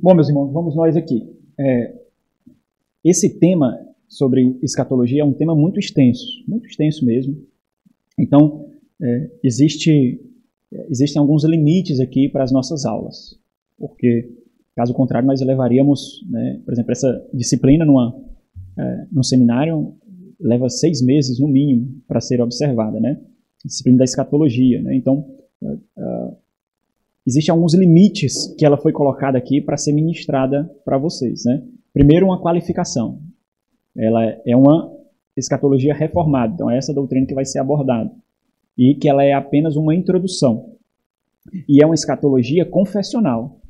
Bom, meus irmãos, vamos nós aqui. É, esse tema sobre escatologia é um tema muito extenso, muito extenso mesmo. Então, é, existe, existem alguns limites aqui para as nossas aulas, porque, caso contrário, nós levaríamos, né, por exemplo, essa disciplina numa, é, num seminário leva seis meses, no mínimo, para ser observada, né? Disciplina da escatologia, né? Então, uh, uh, existem alguns limites que ela foi colocada aqui para ser ministrada para vocês, né? Primeiro, uma qualificação. Ela é uma escatologia reformada, então é essa doutrina que vai ser abordada. E que ela é apenas uma introdução. E é uma escatologia confessional.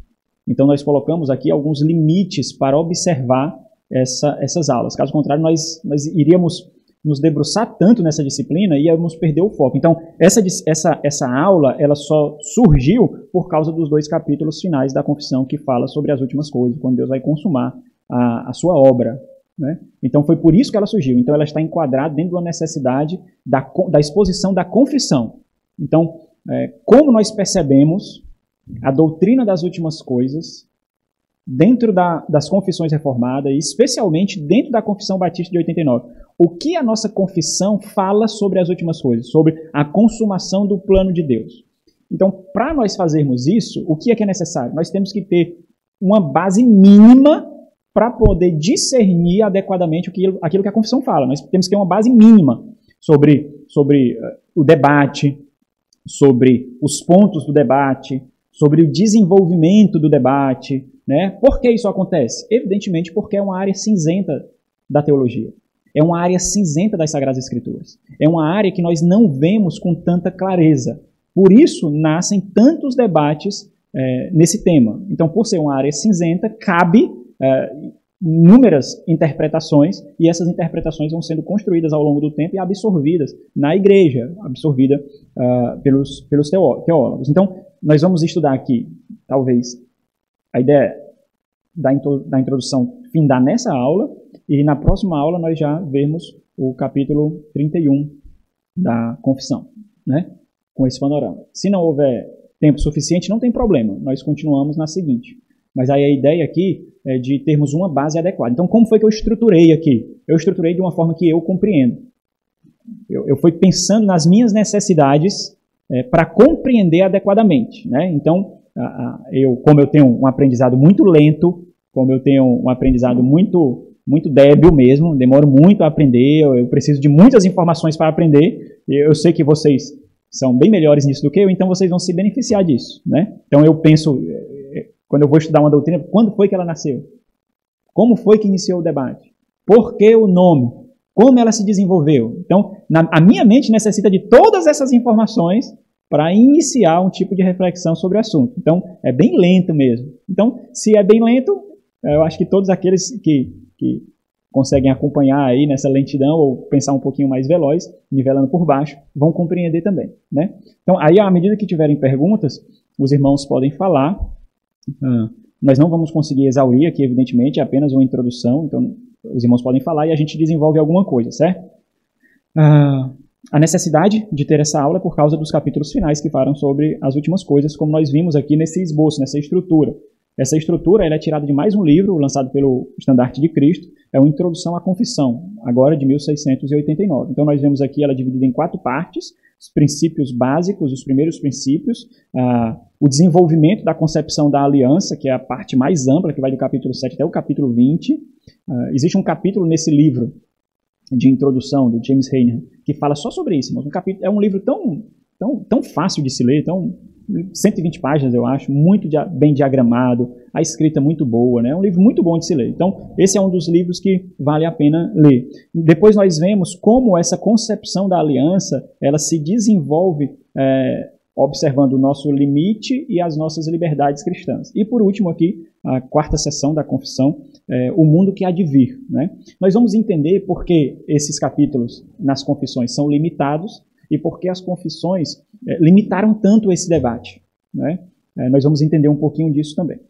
Então nós colocamos aqui alguns limites para observar essa, essas aulas. Caso contrário, nós, nós iríamos nos debruçar tanto nessa disciplina íamos perder o foco. Então, essa, essa, essa aula ela só surgiu por causa dos dois capítulos finais da confissão que fala sobre as últimas coisas, quando Deus vai consumar a, a sua obra. Né? Então, foi por isso que ela surgiu. Então, ela está enquadrada dentro da necessidade da, da exposição da confissão. Então, é, como nós percebemos a doutrina das últimas coisas dentro da, das confissões reformadas, especialmente dentro da Confissão Batista de 89. O que a nossa confissão fala sobre as últimas coisas, sobre a consumação do plano de Deus. Então, para nós fazermos isso, o que é que é necessário? Nós temos que ter uma base mínima para poder discernir adequadamente aquilo, aquilo que a confissão fala. Nós temos que ter uma base mínima sobre, sobre uh, o debate, sobre os pontos do debate, sobre o desenvolvimento do debate, né? Por que isso acontece? Evidentemente porque é uma área cinzenta da teologia. É uma área cinzenta das Sagradas Escrituras. É uma área que nós não vemos com tanta clareza. Por isso nascem tantos debates é, nesse tema. Então, por ser uma área cinzenta, cabe é, inúmeras interpretações e essas interpretações vão sendo construídas ao longo do tempo e absorvidas na igreja, absorvida uh, pelos, pelos teólogos. Então, nós vamos estudar aqui, talvez, a ideia da, da introdução findar nessa aula e na próxima aula nós já vemos o capítulo 31 da confissão, né? Com esse panorama. Se não houver tempo suficiente, não tem problema, nós continuamos na seguinte. Mas aí a ideia aqui é de termos uma base adequada. Então, como foi que eu estruturei aqui? Eu estruturei de uma forma que eu compreendo. Eu, eu fui pensando nas minhas necessidades é, para compreender adequadamente. Né? Então, eu, como eu tenho um aprendizado muito lento, como eu tenho um aprendizado muito muito débil mesmo, demoro muito a aprender, eu, preciso de muitas informações para aprender, e eu sei que vocês são bem melhores nisso do que eu, então vocês vão se beneficiar disso, né? Então eu penso, eh, quando eu vou estudar uma doutrina, quando foi que ela nasceu? Como foi que iniciou o debate? Por que o nome? Como ela se desenvolveu? Então, na, a minha mente necessita de todas essas informações para iniciar um tipo de reflexão sobre o assunto. Então, é bem lento mesmo. Então, se é bem lento, eu acho que todos aqueles que, que conseguem acompanhar aí nessa lentidão ou pensar um pouquinho mais veloz, nivelando por baixo, vão compreender também. Né? Então, aí, à medida que tiverem perguntas, os irmãos podem falar. Ah, nós não vamos conseguir exaurir aqui, evidentemente, é apenas uma introdução, então os irmãos podem falar e a gente desenvolve alguma coisa, certo? Ah, a necessidade de ter essa aula é por causa dos capítulos finais que falam sobre as últimas coisas, como nós vimos aqui nesse esboço, nessa estrutura. Essa estrutura é tirada de mais um livro lançado pelo Estandarte de Cristo, é uma introdução à confissão, agora de 1689. Então nós vemos aqui ela dividida em quatro partes, os princípios básicos, os primeiros princípios, ah, o desenvolvimento da concepção da aliança, que é a parte mais ampla, que vai do capítulo 7 até o capítulo 20. Ah, existe um capítulo nesse livro de introdução do James Rainer, que fala só sobre isso. Um capítulo, é um livro tão, tão, tão fácil de se ler, tão 120 páginas, eu acho, muito dia, bem diagramado, a escrita muito boa, né? É um livro muito bom de se ler. Então, esse é um dos livros que vale a pena ler. Depois nós vemos como essa concepção da aliança, ela se desenvolve é, observando o nosso limite e as nossas liberdades cristãs. E por último aqui, a quarta sessão da confissão, é, o mundo que há de vir. Né? Nós vamos entender por que esses capítulos nas confissões são limitados e por que as confissões é, limitaram tanto esse debate. Né? É, nós vamos entender um pouquinho disso também.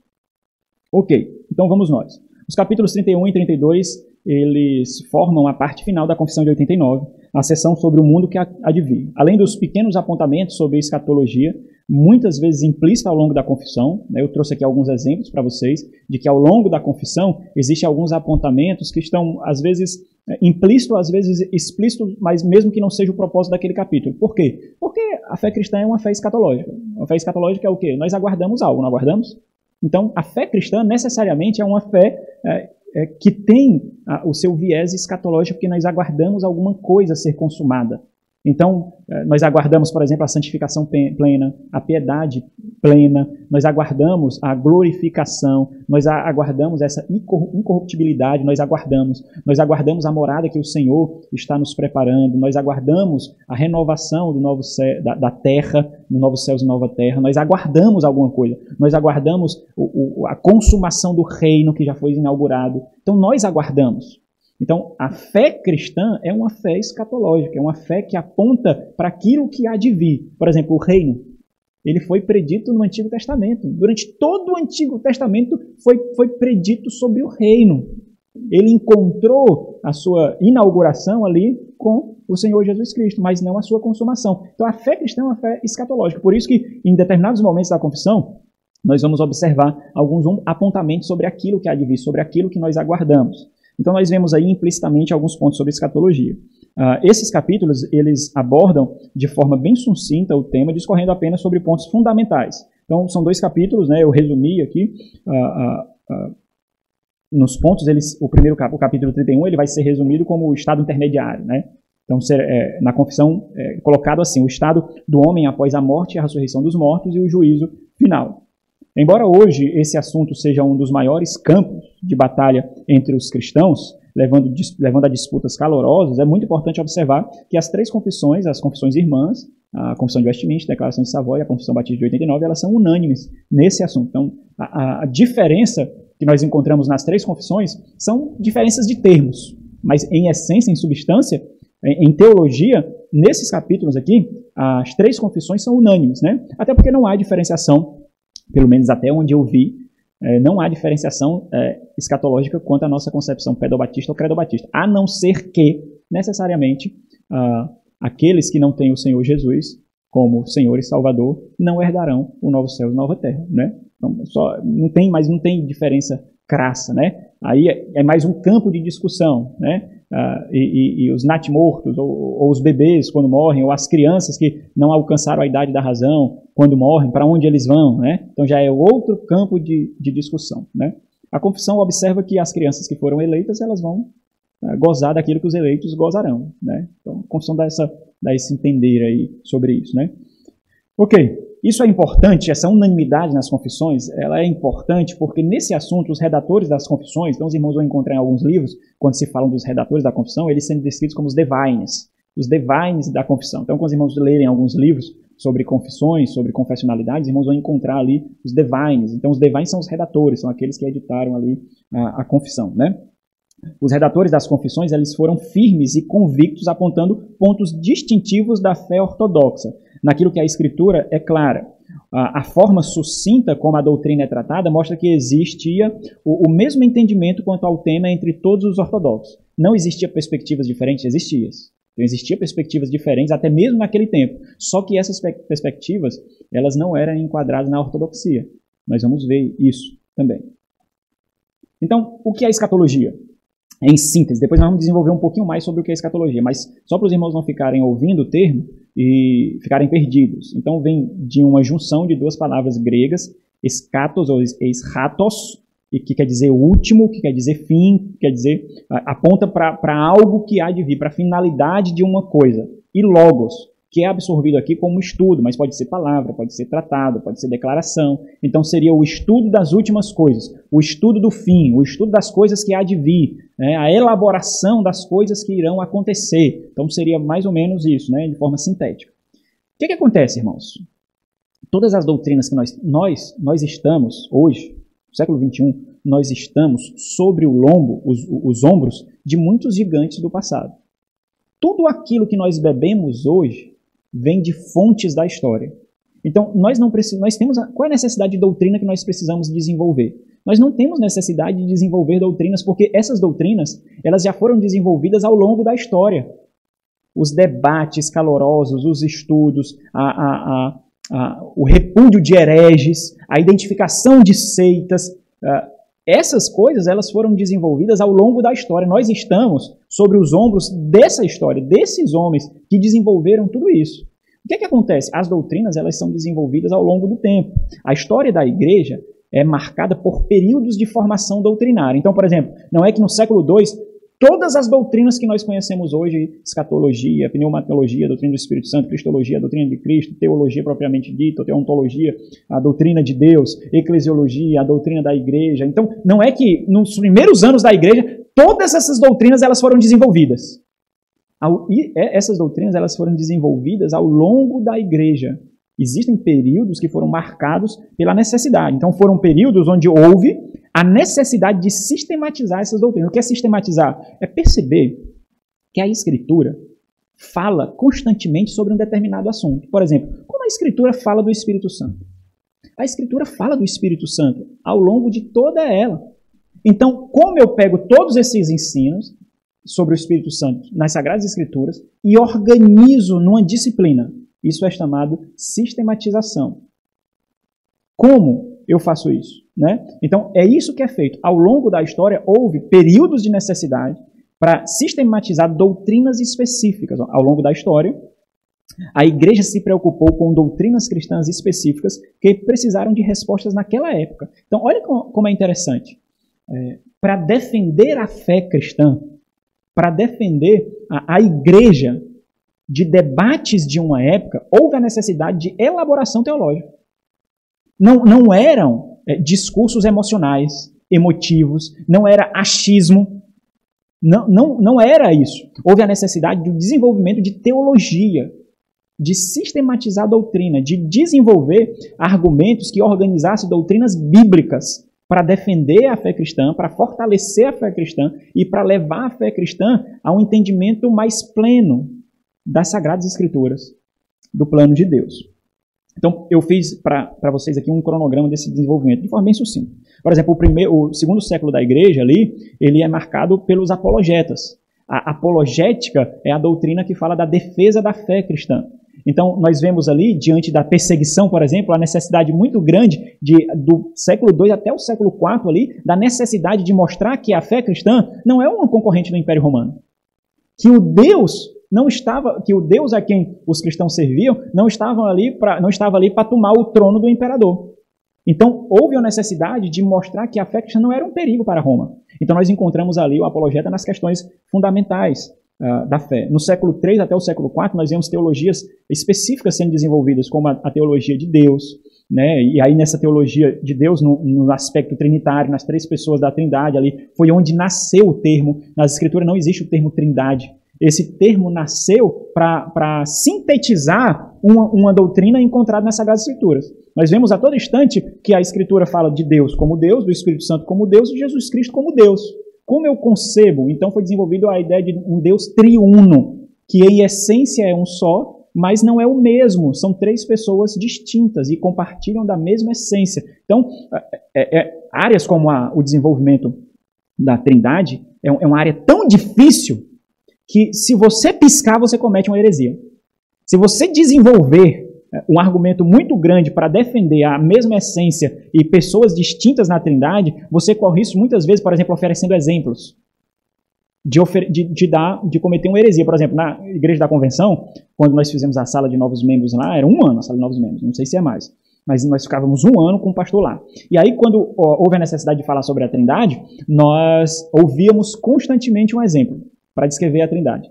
Ok, então vamos nós. Os capítulos 31 e 32, eles formam a parte final da confissão de 89, a sessão sobre o mundo que vir. Além dos pequenos apontamentos sobre escatologia, muitas vezes implícita ao longo da confissão. Né? Eu trouxe aqui alguns exemplos para vocês de que ao longo da confissão existem alguns apontamentos que estão, às vezes, é, implícito, às vezes explícito, mas mesmo que não seja o propósito daquele capítulo. Por quê? Porque a fé cristã é uma fé escatológica. A fé escatológica é o quê? Nós aguardamos algo, não aguardamos? Então, a fé cristã necessariamente é uma fé é, é, que tem a, o seu viés escatológico, porque nós aguardamos alguma coisa ser consumada. Então, eh, nós aguardamos, por exemplo, a santificação plena, a piedade plena, nós aguardamos a glorificação, nós aguardamos essa incorruptibilidade, nós aguardamos, nós aguardamos a morada que o Senhor está nos preparando, nós aguardamos a renovação do novo céu, da, da terra, no novo céus e nova terra, nós aguardamos alguma coisa, nós aguardamos o, o, a consumação do reino que já foi inaugurado. Então, nós aguardamos. Então, a fé cristã é uma fé escatológica, é uma fé que aponta para aquilo que há de vir. Por exemplo, o reino. Ele foi predito no Antigo Testamento. Durante todo o Antigo Testamento foi, foi predito sobre o reino. Ele encontrou a sua inauguração ali com o Senhor Jesus Cristo, mas não a sua consumação. Então, a fé cristã é uma fé escatológica. Por isso que, em determinados momentos da confissão, nós vamos observar alguns apontamentos sobre aquilo que há de vir, sobre aquilo que nós aguardamos. Então nós vemos aí implicitamente alguns pontos sobre escatologia. Uh, esses capítulos eles abordam de forma bem sucinta o tema, discorrendo apenas sobre pontos fundamentais. Então são dois capítulos, né? Eu resumi aqui. Uh, uh, nos pontos, eles, o primeiro o capítulo 31 ele vai ser resumido como o estado intermediário, né? Então, ser, é, na confissão, é colocado assim: o estado do homem após a morte e a ressurreição dos mortos e o juízo final. Embora hoje esse assunto seja um dos maiores campos de batalha entre os cristãos, levando, levando a disputas calorosas, é muito importante observar que as três confissões, as confissões irmãs, a Confissão de Westminster, a Declaração de Savoy e a Confissão Batista de 89, elas são unânimes nesse assunto. Então, a, a diferença que nós encontramos nas três confissões são diferenças de termos, mas em essência, em substância, em, teologia, nesses capítulos aqui, as três confissões são unânimes, né? Até porque não há diferenciação pelo menos até onde eu vi, é, não há diferenciação é, escatológica quanto à nossa concepção pedobatista ou credobatista, a não ser que, necessariamente, aqueles que não têm o Senhor Jesus como Senhor e Salvador não herdarão o novo céu e nova terra, né? Então, só, não tem, mas não tem diferença crassa, né? Aí é, é mais um campo de discussão, né? Uh, e, e, e, os natimortos, ou, ou, os bebês quando morrem, ou as crianças que não alcançaram a idade da razão quando morrem, para onde eles vão, né? Então já é outro campo de, de discussão, né? A confissão observa que as crianças que foram eleitas, elas vão uh, gozar daquilo que os eleitos gozarão, né? Então a confissão dá, essa, dá esse entender aí sobre isso, né? Ok, isso é importante, essa unanimidade nas confissões, ela é importante porque nesse assunto os redatores das confissões, então os irmãos vão encontrar em alguns livros, quando se falam dos redatores da confissão, eles sendo descritos como os divines, os divines da confissão. Então, quando os irmãos lerem alguns livros sobre confissões, sobre confessionalidades, os irmãos vão encontrar ali os divines. Então, os divines são os redatores, são aqueles que editaram ali a, a confissão, né? Os redatores das confissões eles foram firmes e convictos, apontando pontos distintivos da fé ortodoxa naquilo que a Escritura é clara. A, forma sucinta como a doutrina é tratada mostra que existia o, o, mesmo entendimento quanto ao tema entre todos os ortodoxos. Não existia perspectivas diferentes, existia. Então, existia perspectivas diferentes até mesmo naquele tempo. Só que essas perspectivas elas não eram enquadradas na ortodoxia. Nós vamos ver isso também. Então, o que é escatologia? Em síntese, depois nós vamos desenvolver um pouquinho mais sobre o que é escatologia, mas só para os irmãos não ficarem ouvindo o termo, e ficarem perdidos. Então vem de uma junção de duas palavras gregas, escatos ou eschatos, que quer dizer último, que quer dizer fim, que quer dizer aponta para algo que há de vir, para a finalidade de uma coisa. E logos, que é absorvido aqui como estudo, mas pode ser palavra, pode ser tratado, pode ser declaração. Então seria o estudo das últimas coisas, o estudo do fim, o estudo das coisas que há de vir, né? a elaboração das coisas que irão acontecer. Então seria mais ou menos isso, né? de forma sintética. O que, que acontece, irmãos? Todas as doutrinas que nós, nós, nós estamos hoje, no século XXI, nós estamos sobre o lombo, os, os ombros de muitos gigantes do passado. Tudo aquilo que nós bebemos hoje vem de fontes da história. Então, nós não precisamos, nós temos a, qual é a necessidade de doutrina que nós precisamos desenvolver? Nós não temos necessidade de desenvolver doutrinas porque essas doutrinas, elas já foram desenvolvidas ao longo da história. Os debates calorosos, os estudos, a, a, o repúdio de hereges, a identificação de seitas. Essas coisas elas foram desenvolvidas ao longo da história. Nós estamos sobre os ombros dessa história, desses homens que desenvolveram tudo isso. O que, é que acontece? As doutrinas elas são desenvolvidas ao longo do tempo. A história da igreja é marcada por períodos de formação doutrinária. Então, por exemplo, não é que no século II todas as doutrinas que nós conhecemos hoje, escatologia, pneumatologia, doutrina do Espírito Santo, cristologia, doutrina de Cristo, teologia propriamente dita, teontologia, a doutrina de Deus, eclesiologia, a doutrina da igreja. Então, não é que nos primeiros anos da igreja todas essas doutrinas elas foram desenvolvidas. E essas doutrinas elas foram desenvolvidas ao longo da igreja. Existem períodos que foram marcados pela necessidade. Então, foram períodos onde houve a necessidade de sistematizar essas doutrinas. O que é sistematizar? É perceber que a Escritura fala constantemente sobre um determinado assunto. Por exemplo, como a Escritura fala do Espírito Santo? A Escritura fala do Espírito Santo ao longo de toda ela. Então, como eu pego todos esses ensinos sobre o Espírito Santo nas Sagradas Escrituras e organizo numa disciplina. Isso é chamado sistematização. Como eu faço isso? Né? Então, é isso que é feito. Ao longo da história, houve períodos de necessidade para sistematizar doutrinas específicas. Ao longo da história, a igreja se preocupou com doutrinas cristãs específicas que precisaram de respostas naquela época. Então, olha como é interessante. É, para defender a fé cristã, para defender a, a igreja de debates de uma época, houve a necessidade de elaboração teológica. Não, não eram é, discursos emocionais, emotivos, não era achismo, não, não, não era isso. Houve a necessidade do desenvolvimento de teologia, de sistematizar a doutrina, de desenvolver argumentos que organizassem doutrinas bíblicas para defender a fé cristã, para fortalecer a fé cristã e para levar a fé cristã a um entendimento mais pleno das Sagradas Escrituras, do plano de Deus. Então, eu fiz para vocês aqui um cronograma desse desenvolvimento, de forma bem sucinta. Por exemplo, o, primeiro, o segundo século da igreja ali, ele é marcado pelos apologetas. A apologética é a doutrina que fala da defesa da fé cristã. Então, nós vemos ali, diante da perseguição, por exemplo, a necessidade muito grande de, do século II até o século IV ali, da necessidade de mostrar que a fé cristã não é uma concorrente do Império Romano. Que o Deus não estava, que o Deus a quem os cristãos serviam não estava ali para não estava ali para tomar o trono do imperador. Então, houve a necessidade de mostrar que a fé cristã não era um perigo para Roma. Então, nós encontramos ali o apologeta nas questões fundamentais uh, da fé. No século III até o século IV, nós vemos teologias específicas sendo desenvolvidas, como a, a teologia de Deus, né? E aí nessa teologia de Deus, no, no, aspecto trinitário, nas três pessoas da Trindade ali, foi onde nasceu o termo. Nas Escrituras não existe o termo Trindade. Esse termo nasceu para sintetizar uma, uma doutrina encontrada nas Sagradas Escrituras. Nós vemos a todo instante que a Escritura fala de Deus como Deus, do Espírito Santo como Deus e de Jesus Cristo como Deus. Como eu concebo? Então foi desenvolvido a ideia de um Deus triuno, que em essência é um só, mas não é o mesmo. São três pessoas distintas e compartilham da mesma essência. Então, é, é, áreas como a, o desenvolvimento da Trindade é, é uma área tão difícil que se você piscar, você comete uma heresia. Se você desenvolver é, um argumento muito grande para defender a mesma essência e pessoas distintas na Trindade, você corre isso muitas vezes, por exemplo, oferecendo exemplos de, de, de, dar, de cometer uma heresia. Por exemplo, na Igreja da Convenção, quando nós fizemos a sala de novos membros lá, era um ano a sala de novos membros, não sei se é mais, mas nós ficávamos um ano com o pastor lá. E aí, quando ó, houve a necessidade de falar sobre a Trindade, nós ouvíamos constantemente um exemplo para descrever a Trindade.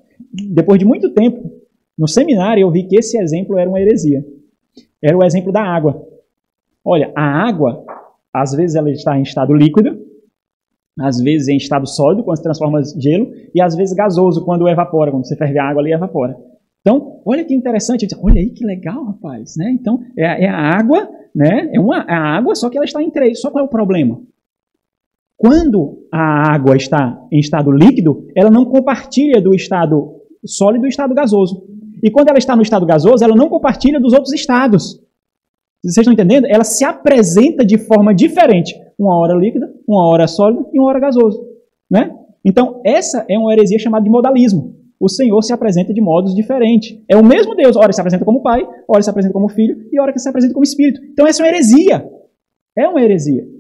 Depois de muito tempo, no seminário eu vi que esse exemplo era uma heresia. Era o exemplo da água. Olha, a água, às vezes ela está em estado líquido, às vezes em estado sólido, quando se transforma em gelo, e às vezes gasoso, quando evapora, quando você ferve a água ali evapora. Então, olha que interessante, olha aí que legal, rapaz, né? Então, é, é a água, né? É uma é a água, só que ela está em três. Só qual é o problema? Quando a água está em estado líquido, ela não compartilha do estado sólido e do estado gasoso. E quando ela está no estado gasoso, ela não compartilha dos outros estados. Vocês estão entendendo? Ela se apresenta de forma diferente. Uma hora líquida, uma hora sólida e uma hora gasoso. Né? Então, essa é uma heresia chamada de modalismo. o Senhor se apresenta de modos diferentes. É o mesmo Deus, ora se apresenta como Pai, ora se apresenta como Filho e ora que se apresenta como Espírito. Então essa é uma heresia. É uma heresia.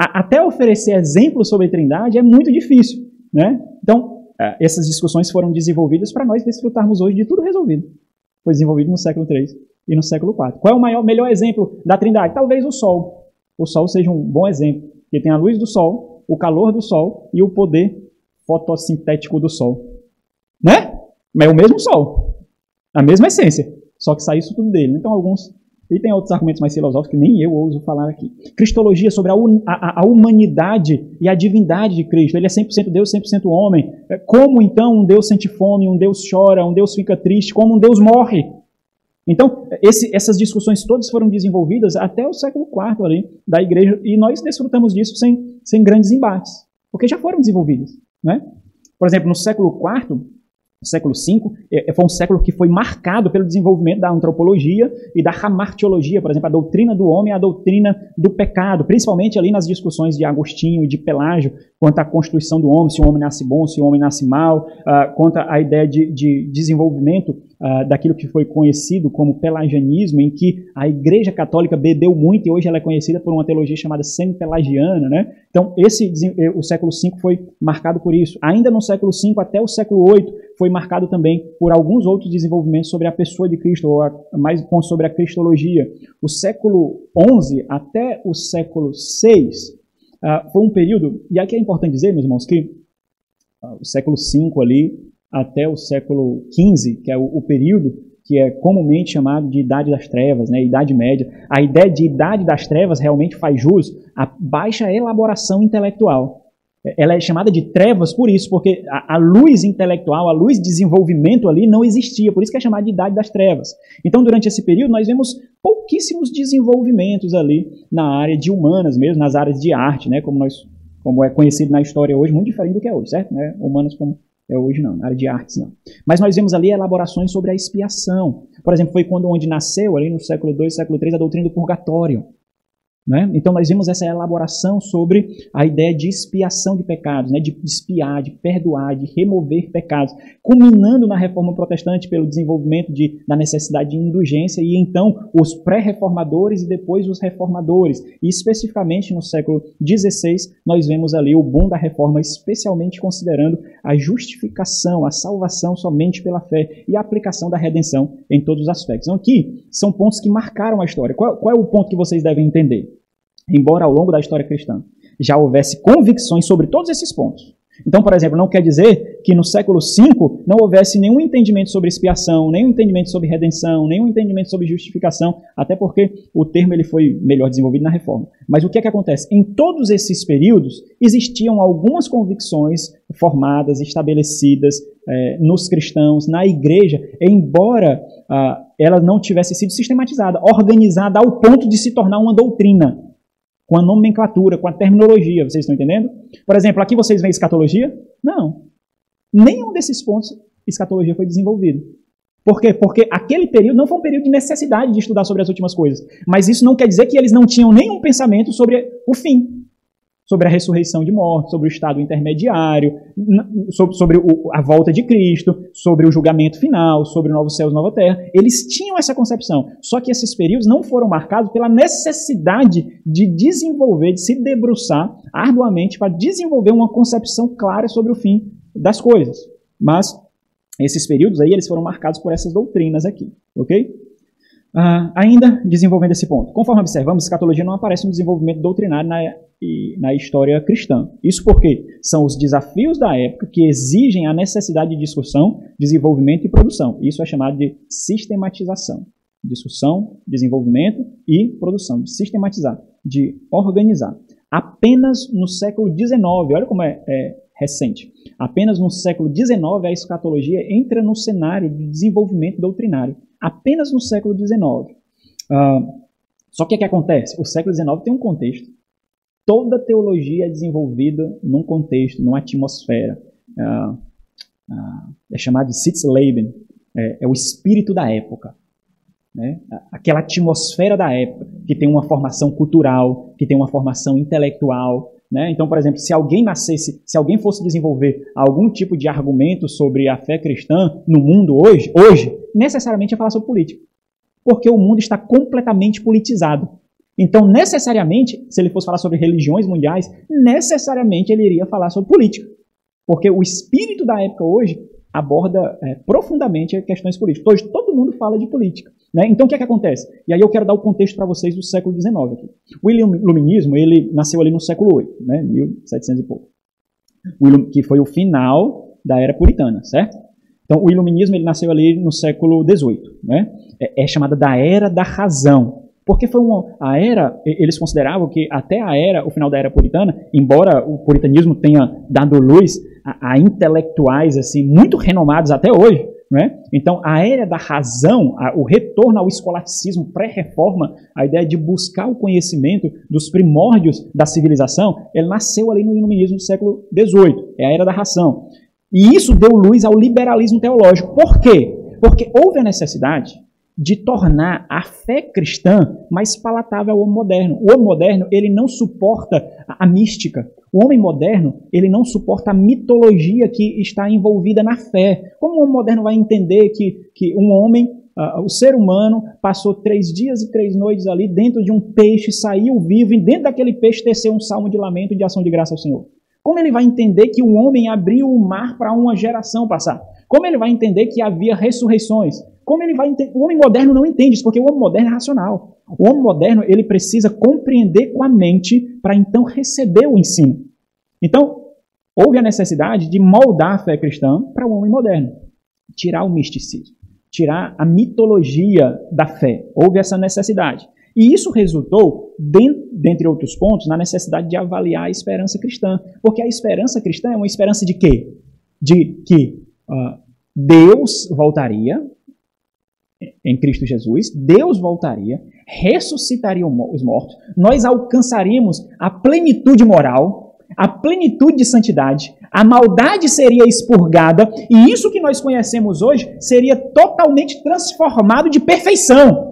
A, até oferecer exemplos sobre a Trindade é muito difícil, né? Então, é, essas discussões foram desenvolvidas para nós desfrutarmos hoje de tudo resolvido. Foi desenvolvido no século III e no século IV. Qual é o maior, melhor exemplo da Trindade? Talvez o Sol. O Sol seja um bom exemplo, porque tem a luz do Sol, o calor do Sol e o poder fotossintético do Sol. Né? Mas é o mesmo Sol. A mesma essência. Só que sai isso tudo dele. Então, alguns. E tem outros argumentos mais filosóficos que nem eu ouso falar aqui. Cristologia sobre a, a, a humanidade e a divindade de Cristo. Ele é 100% Deus, 100% homem. É, como então um Deus sente fome, um Deus chora, um Deus fica triste, como um Deus morre? Então, esse, essas discussões todas foram desenvolvidas até o século IV ali, da igreja, e nós desfrutamos disso sem, sem grandes embates, porque já foram desenvolvidas. Né? Por exemplo, no século IV, o século V é, é, foi um século que foi marcado pelo desenvolvimento da antropologia e da hamartiologia, por exemplo, a doutrina do homem e a doutrina do pecado, principalmente ali nas discussões de Agostinho e de Pelágio, quanto à constituição do homem, se o homem nasce bom, se o homem nasce mal, uh, quanto à ideia de, de desenvolvimento uh, daquilo que foi conhecido como pelagianismo, em que a Igreja Católica bebeu muito e hoje ela é conhecida por uma teologia chamada semi-pelagiana. Né? Então, esse, eh, o século V foi marcado por isso. Ainda no século V até o século VIII foi marcado também por alguns outros desenvolvimentos sobre a pessoa de Cristo, ou a, mais sobre a cristologia. O século XI até o século VI uh, foi um período, e aqui é importante dizer, meus irmãos, que uh, o século V ali até o século XV, que é o, o período que é comumente chamado de Idade das Trevas, né, Idade Média. A ideia de Idade das Trevas realmente faz jus à baixa elaboração intelectual. Ela é chamada de trevas por isso, porque a, a, luz intelectual, a luz de desenvolvimento ali não existia, por isso que é chamada de Idade das Trevas. Então, durante esse período, nós vemos pouquíssimos desenvolvimentos ali na área de humanas mesmo, nas áreas de arte, né, como, nós, como é conhecido na história hoje, muito diferente do que é hoje, certo? Né? Humanas como é hoje não, área de artes não. Mas nós vemos ali elaborações sobre a expiação. Por exemplo, foi quando onde nasceu, ali no século II, século III, a doutrina do purgatório. Né? Então nós vimos essa elaboração sobre a ideia de expiação de pecados, né? de expiar, de perdoar, de remover pecados, culminando na reforma protestante pelo desenvolvimento de, da necessidade de indulgência e então os pré-reformadores e depois os reformadores. E especificamente no século XVI nós vemos ali o boom da reforma, especialmente considerando a justificação, a salvação somente pela fé e a aplicação da redenção em todos os aspectos. Então aqui são pontos que marcaram a história. Qual, qual é o ponto que vocês devem entender? Embora ao longo da história cristã já houvesse convicções sobre todos esses pontos. Então, por exemplo, não quer dizer que no século V não houvesse nenhum entendimento sobre expiação, nenhum entendimento sobre redenção, nenhum entendimento sobre justificação, até porque o termo ele foi melhor desenvolvido na reforma. Mas o que é que acontece? Em todos esses períodos existiam algumas convicções formadas, estabelecidas eh, nos cristãos, na igreja, embora ah, ela não tivesse sido sistematizada, organizada ao ponto de se tornar uma doutrina com a nomenclatura, com a terminologia, vocês estão entendendo? Por exemplo, aqui vocês veem escatologia? Não. Nenhum desses pontos escatologia foi desenvolvido. Por quê? Porque aquele período não foi um período de necessidade de estudar sobre as últimas coisas. Mas isso não quer dizer que eles não tinham nenhum pensamento sobre o fim sobre a ressurreição de mortos, sobre o estado intermediário, sobre, sobre o, a volta de Cristo, sobre o julgamento final, sobre o novo céu e nova terra. Eles tinham essa concepção. Só que esses períodos não foram marcados pela necessidade de desenvolver, de se debruçar arduamente para desenvolver uma concepção clara sobre o fim das coisas. Mas esses períodos aí eles foram marcados por essas doutrinas aqui, ok? Uh, ainda desenvolvendo esse ponto. Conforme observamos, escatologia não aparece no desenvolvimento doutrinário na na história cristã. Isso porque são os desafios da época que exigem a necessidade de discussão, desenvolvimento e produção. Isso é chamado de sistematização. Discussão, desenvolvimento e produção. De sistematizar, de organizar. Apenas no século XIX, olha como é, é recente, apenas no século XIX a escatologia entra no cenário de desenvolvimento doutrinário. Apenas no século XIX. Uh, só que o que acontece? O século XIX tem um contexto toda teologia é desenvolvida num contexto, numa atmosfera. Ah, ah, é chamado de Sitzleben, é, é, o espírito da época. Né? Aquela atmosfera da época, que tem uma formação cultural, que tem uma formação intelectual, Né? Então, por exemplo, se alguém nascesse, se alguém fosse desenvolver algum tipo de argumento sobre a fé cristã no mundo hoje, hoje, necessariamente ia falar sobre política. Porque o mundo está completamente politizado. Então, necessariamente, se ele fosse falar sobre religiões mundiais, necessariamente ele iria falar sobre política. Porque o espírito da época hoje aborda é, profundamente questões políticas. Hoje todo mundo fala de política. Né? Então o que é que acontece? E aí eu quero dar o contexto para vocês do século XIX. Aqui. O iluminismo ele nasceu ali no século VIII, né? 1700 e pouco, que foi o final da era puritana, certo? Então o iluminismo ele nasceu ali no século XVIII, né? É, é chamada da era da razão. Porque foi uma, a era, eles consideravam que até a era, o final da era puritana, embora o puritanismo tenha dado luz a, a intelectuais assim muito renomados até hoje, né? Então, a era da razão, a, o retorno ao escolasticismo pré-reforma, a ideia de buscar o conhecimento dos primórdios da civilização, ele nasceu ali no iluminismo do século XVIII, é a era da razão. E isso deu luz ao liberalismo teológico. Por quê? Porque houve a necessidade de tornar a fé cristã mais palatável ao homem moderno. O homem moderno, ele não suporta a, mística. O homem moderno, ele não suporta a mitologia que está envolvida na fé. Como o homem moderno vai entender que, que um homem, uh, o ser humano, passou três dias e três noites ali dentro de um peixe, saiu vivo, e dentro daquele peixe teceu um salmo de lamento e de ação de graça ao Senhor? Como ele vai entender que o homem abriu o mar para uma geração passar? Como ele vai entender que havia ressurreições? Como ele vai entender? O homem moderno não entende isso, porque o homem moderno é racional. O homem moderno ele precisa compreender com a mente para então receber o ensino. Então, houve a necessidade de moldar a fé cristã para o homem moderno, tirar o misticismo, tirar a mitologia da fé. Houve essa necessidade. E isso resultou, dentre outros pontos, na necessidade de avaliar a esperança cristã. Porque a esperança cristã é uma esperança de quê? De que uh, Deus voltaria, em Cristo Jesus, Deus voltaria, ressuscitaria os mortos, nós alcançaríamos a plenitude moral, a plenitude de santidade, a maldade seria expurgada e isso que nós conhecemos hoje seria totalmente transformado de perfeição.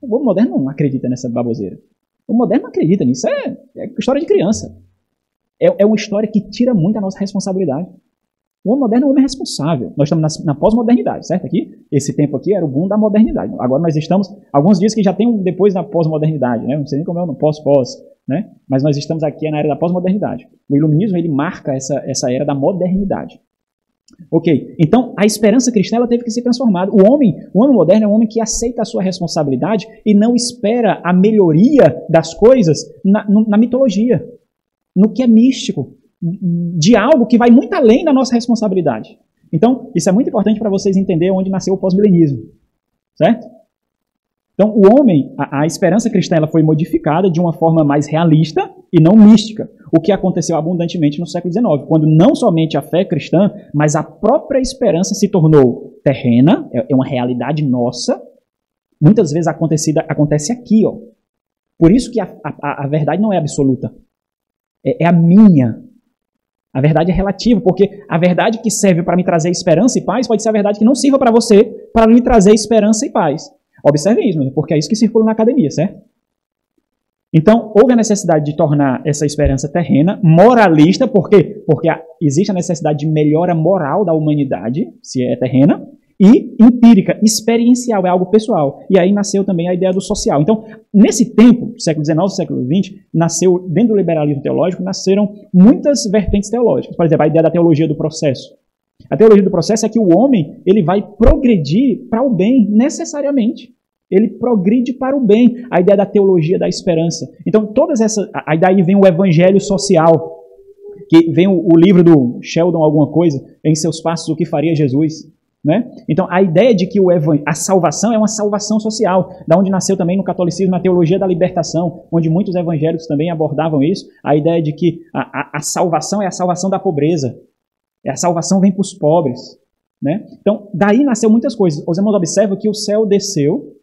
O moderno não acredita nessa baboseira. O moderno não acredita nisso. É, é história de criança. É, é uma história que tira muito a nossa responsabilidade. O homem moderno é um homem responsável. Nós estamos na, na pós-modernidade, certo? Aqui, esse tempo aqui era o boom da modernidade. Agora nós estamos, alguns dizem que já tem um depois da pós-modernidade, né? Não sei nem como é o pós-pós, né? Mas nós estamos aqui na era da pós-modernidade. O iluminismo, ele marca essa, essa era da modernidade. Ok, então a esperança cristã ela teve que ser transformada. O homem, o homem moderno é um homem que aceita a sua responsabilidade e não espera a melhoria das coisas na, na mitologia, no que é místico, de algo que vai muito além da nossa responsabilidade. Então, isso é muito importante para vocês entenderem onde nasceu o pós-milenismo. Certo? Então, o homem, a, a, esperança cristã, ela foi modificada de uma forma mais realista e não mística, o que aconteceu abundantemente no século XIX, quando não somente a fé cristã, mas a própria esperança se tornou terrena, é, é uma realidade nossa, muitas vezes acontecida, acontece aqui. Ó. Por isso que a, a, a verdade não é absoluta, é, é a minha, a verdade é relativa, porque a verdade que serve para me trazer esperança e paz pode ser a verdade que não sirva para você para lhe trazer esperança e paz. Observe isso, porque é isso que circula na academia, certo? Então, houve a necessidade de tornar essa esperança terrena moralista, por quê? Porque existe a necessidade de melhora moral da humanidade, se é terrena, e empírica, experiencial, é algo pessoal. E aí nasceu também a ideia do social. Então, nesse tempo, século XIX, século XX, nasceu, dentro do liberalismo teológico, nasceram muitas vertentes teológicas. Por exemplo, a ideia da teologia do processo. A teologia do processo é que o homem ele vai progredir para o bem, necessariamente. Ele progride para o bem. A ideia da teologia da esperança. Então, todas essas. Aí daí vem o evangelho social, que vem o, o livro do Sheldon, alguma coisa, em seus passos, o que faria Jesus. Né? Então, a ideia de que o a salvação é uma salvação social, da onde nasceu também no catolicismo a teologia da libertação, onde muitos evangélicos também abordavam isso, a ideia de que a, a, a salvação é a salvação da pobreza, a salvação vem para os pobres. Né? Então, daí nasceu muitas coisas. Os irmãos observam que o céu desceu,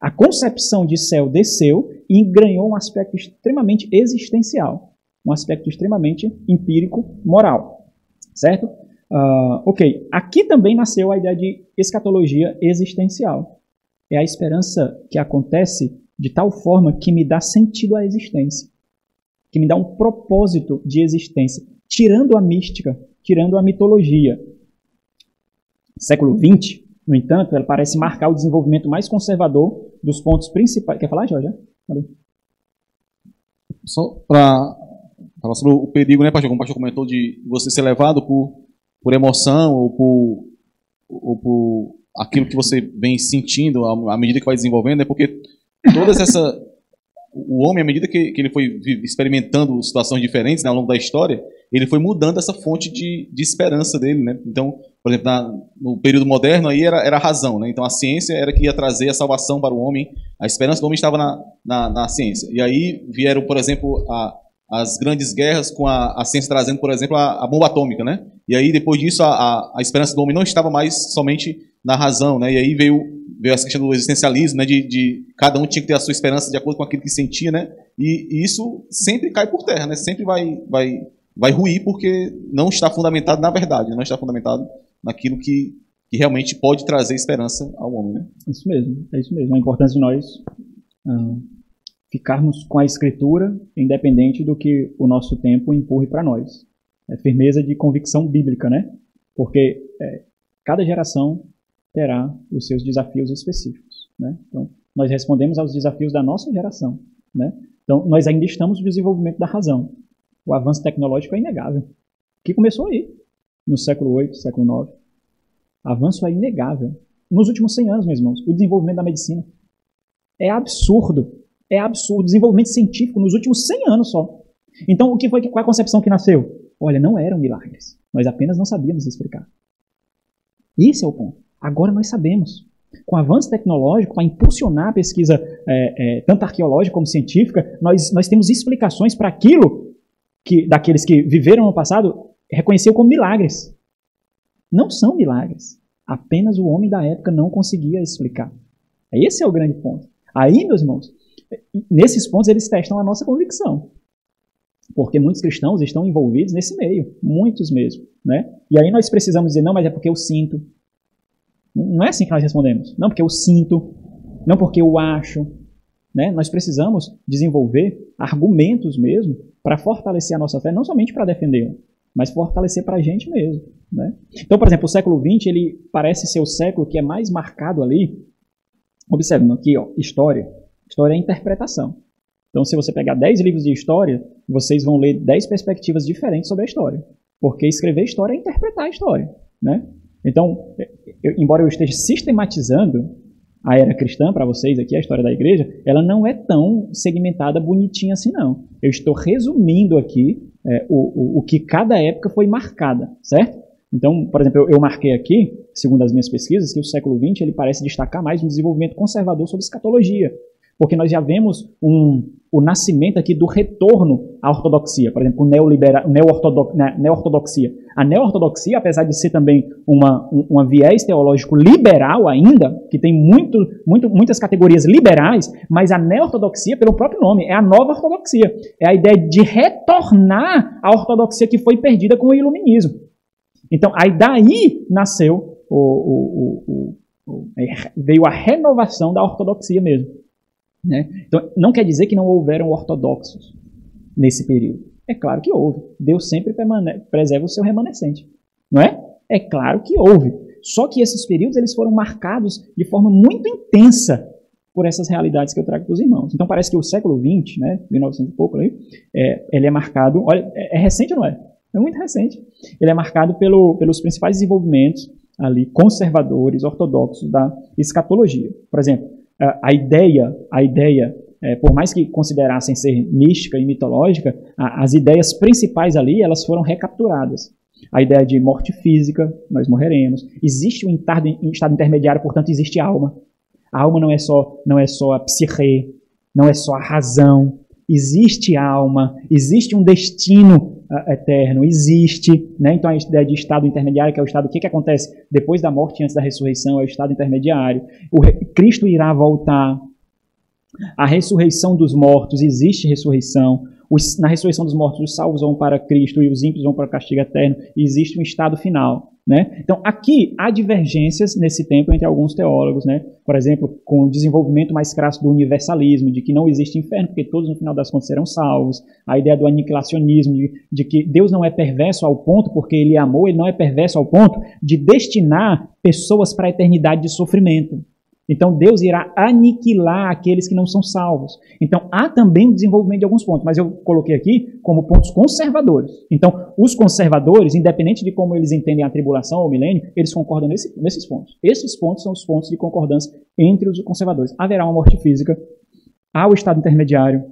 a concepção de céu desceu e ganhou um aspecto extremamente existencial, um aspecto extremamente empírico, moral. Certo? Uh, ok, aqui também nasceu a ideia de escatologia existencial. É a esperança que acontece de tal forma que me dá sentido à existência. que me dá um propósito de existência, tirando a mística, tirando a mitologia. Século XX, no entanto, ela parece marcar o desenvolvimento mais conservador dos pontos principais. Quer falar, Jorge? Só para falar sobre o perigo, né, pastor? Como o pastor comentou, de você ser levado por, por emoção ou por, ou por aquilo que você vem sentindo à, medida que vai desenvolvendo, é porque todas essa o homem, à medida que, que ele foi experimentando situações diferentes né, ao longo da história, ele foi mudando essa fonte de, de esperança dele. Né? Então, por exemplo, na, no período moderno aí era, era a razão. Né? Então, a ciência era que ia trazer a salvação para o homem. A esperança do homem estava na, na, na ciência. E aí vieram, por exemplo, a, as grandes guerras com a, a ciência trazendo, por exemplo, a, a, bomba atômica. Né? E aí, depois disso, a, a, a esperança do homem não estava mais somente na razão. Né? E aí veio veio essa questão do existencialismo, né, de, de, cada um tinha que ter a sua esperança de acordo com aquilo que sentia, né, e, e, isso sempre cai por terra, né, sempre vai, vai, vai ruir porque não está fundamentado na verdade, não está fundamentado naquilo que, que realmente pode trazer esperança ao homem. Né? Isso mesmo, é isso mesmo. A importância de nós uh, ficarmos com a escritura, independente do que o nosso tempo empurre para nós. É firmeza de convicção bíblica, né? Porque é, cada geração terá os seus desafios específicos. Né? Então, nós respondemos aos desafios da nossa geração. Né? Então, nós ainda estamos no desenvolvimento da razão. O avanço tecnológico é inegável, que começou aí, no século VIII, século IX. Avanço é inegável. Nos últimos 100 anos, meus irmãos, o desenvolvimento da medicina é absurdo. É absurdo. Desenvolvimento científico nos últimos 100 anos só. Então, o que foi, qual é a concepção que nasceu? Olha, não eram milagres. Nós apenas não sabíamos explicar. Esse é o ponto. Agora nós sabemos. Com o avanço tecnológico, para impulsionar a pesquisa é, é, tanto arqueológica como científica, nós, nós temos explicações para aquilo que daqueles que viveram no passado reconheceu como milagres. Não são milagres. Apenas o homem da época não conseguia explicar. Esse é o grande ponto. Aí, meus irmãos, nesses pontos eles testam a nossa convicção. Porque muitos cristãos estão envolvidos nesse meio, muitos mesmo. Né? E aí nós precisamos dizer, não, mas é porque eu sinto, não é assim que nós respondemos. Não porque eu sinto, não porque eu acho. Né? Nós precisamos desenvolver argumentos mesmo para fortalecer a nossa fé, não somente para defendê-la, mas fortalecer para a gente mesmo. Né? Então, por exemplo, o século XX ele parece ser o século que é mais marcado ali. Observe aqui, ó, história. História é interpretação. Então, se você pegar 10 livros de história, vocês vão ler 10 perspectivas diferentes sobre a história. Porque escrever história é interpretar a história. Né? Então, eu, embora eu esteja sistematizando a era cristã para vocês aqui, a história da igreja, ela não é tão segmentada, bonitinha assim, não. Eu estou resumindo aqui é, o, o, o, que cada época foi marcada, certo? Então, por exemplo, eu, eu, marquei aqui, segundo as minhas pesquisas, que o século XX ele parece destacar mais um desenvolvimento conservador sobre escatologia, porque nós já vemos um, o nascimento aqui do retorno à ortodoxia, por exemplo, neo-ortodoxia. A neo-ortodoxia, apesar de ser também uma, um, viés teológico liberal ainda, que tem muito, muito, muitas categorias liberais, mas a neo-ortodoxia, pelo próprio nome, é a nova ortodoxia. É a ideia de retornar à ortodoxia que foi perdida com o iluminismo. Então, aí daí nasceu, o, o, o, veio a renovação da ortodoxia mesmo. Né? Então, não quer dizer que não houveram ortodoxos nesse período. É claro que houve. Deus sempre preserva o seu remanescente. Não é? É claro que houve. Só que esses períodos eles foram marcados de forma muito intensa por essas realidades que eu trago para os irmãos. Então parece que o século XX, né, 1900 e pouco aí, é, ele é marcado, olha, é, é recente ou não é? É muito recente. Ele é marcado pelo, pelos principais desenvolvimentos ali conservadores, ortodoxos da escatologia. Por exemplo, a ideia, a ideia, é, por mais que considerassem ser mística e mitológica, a, as ideias principais ali elas foram recapturadas. A ideia de morte física, nós morreremos. Existe um estado, um estado intermediário, portanto existe alma. A alma não é só não é só a psique, não é só a razão. Existe alma, existe um destino eterno existe, né? Então a ideia de estado intermediário, que é o estado, o que, que acontece depois da morte e antes da ressurreição, é o estado intermediário. O Cristo irá voltar. A ressurreição dos mortos, existe ressurreição. Os, na ressurreição dos mortos, os salvos vão para Cristo e os ímpios vão para o castigo eterno. existe um estado final. Né? Então, aqui há divergências nesse tempo entre alguns teólogos, né? por exemplo, com o desenvolvimento mais crasso do universalismo, de que não existe inferno, porque todos no final das contas serão salvos, a ideia do aniquilacionismo, de, de que Deus não é perverso ao ponto, porque Ele amor, Ele não é perverso ao ponto de destinar pessoas para a eternidade de sofrimento. Então Deus irá aniquilar aqueles que não são salvos. Então há também o desenvolvimento de alguns pontos, mas eu coloquei aqui como pontos conservadores. Então os conservadores, independente de como eles entendem a tribulação ou o milênio, eles concordam nesse, nesses pontos. Esses pontos são os pontos de concordância entre os conservadores. Haverá uma morte física, há o estado intermediário,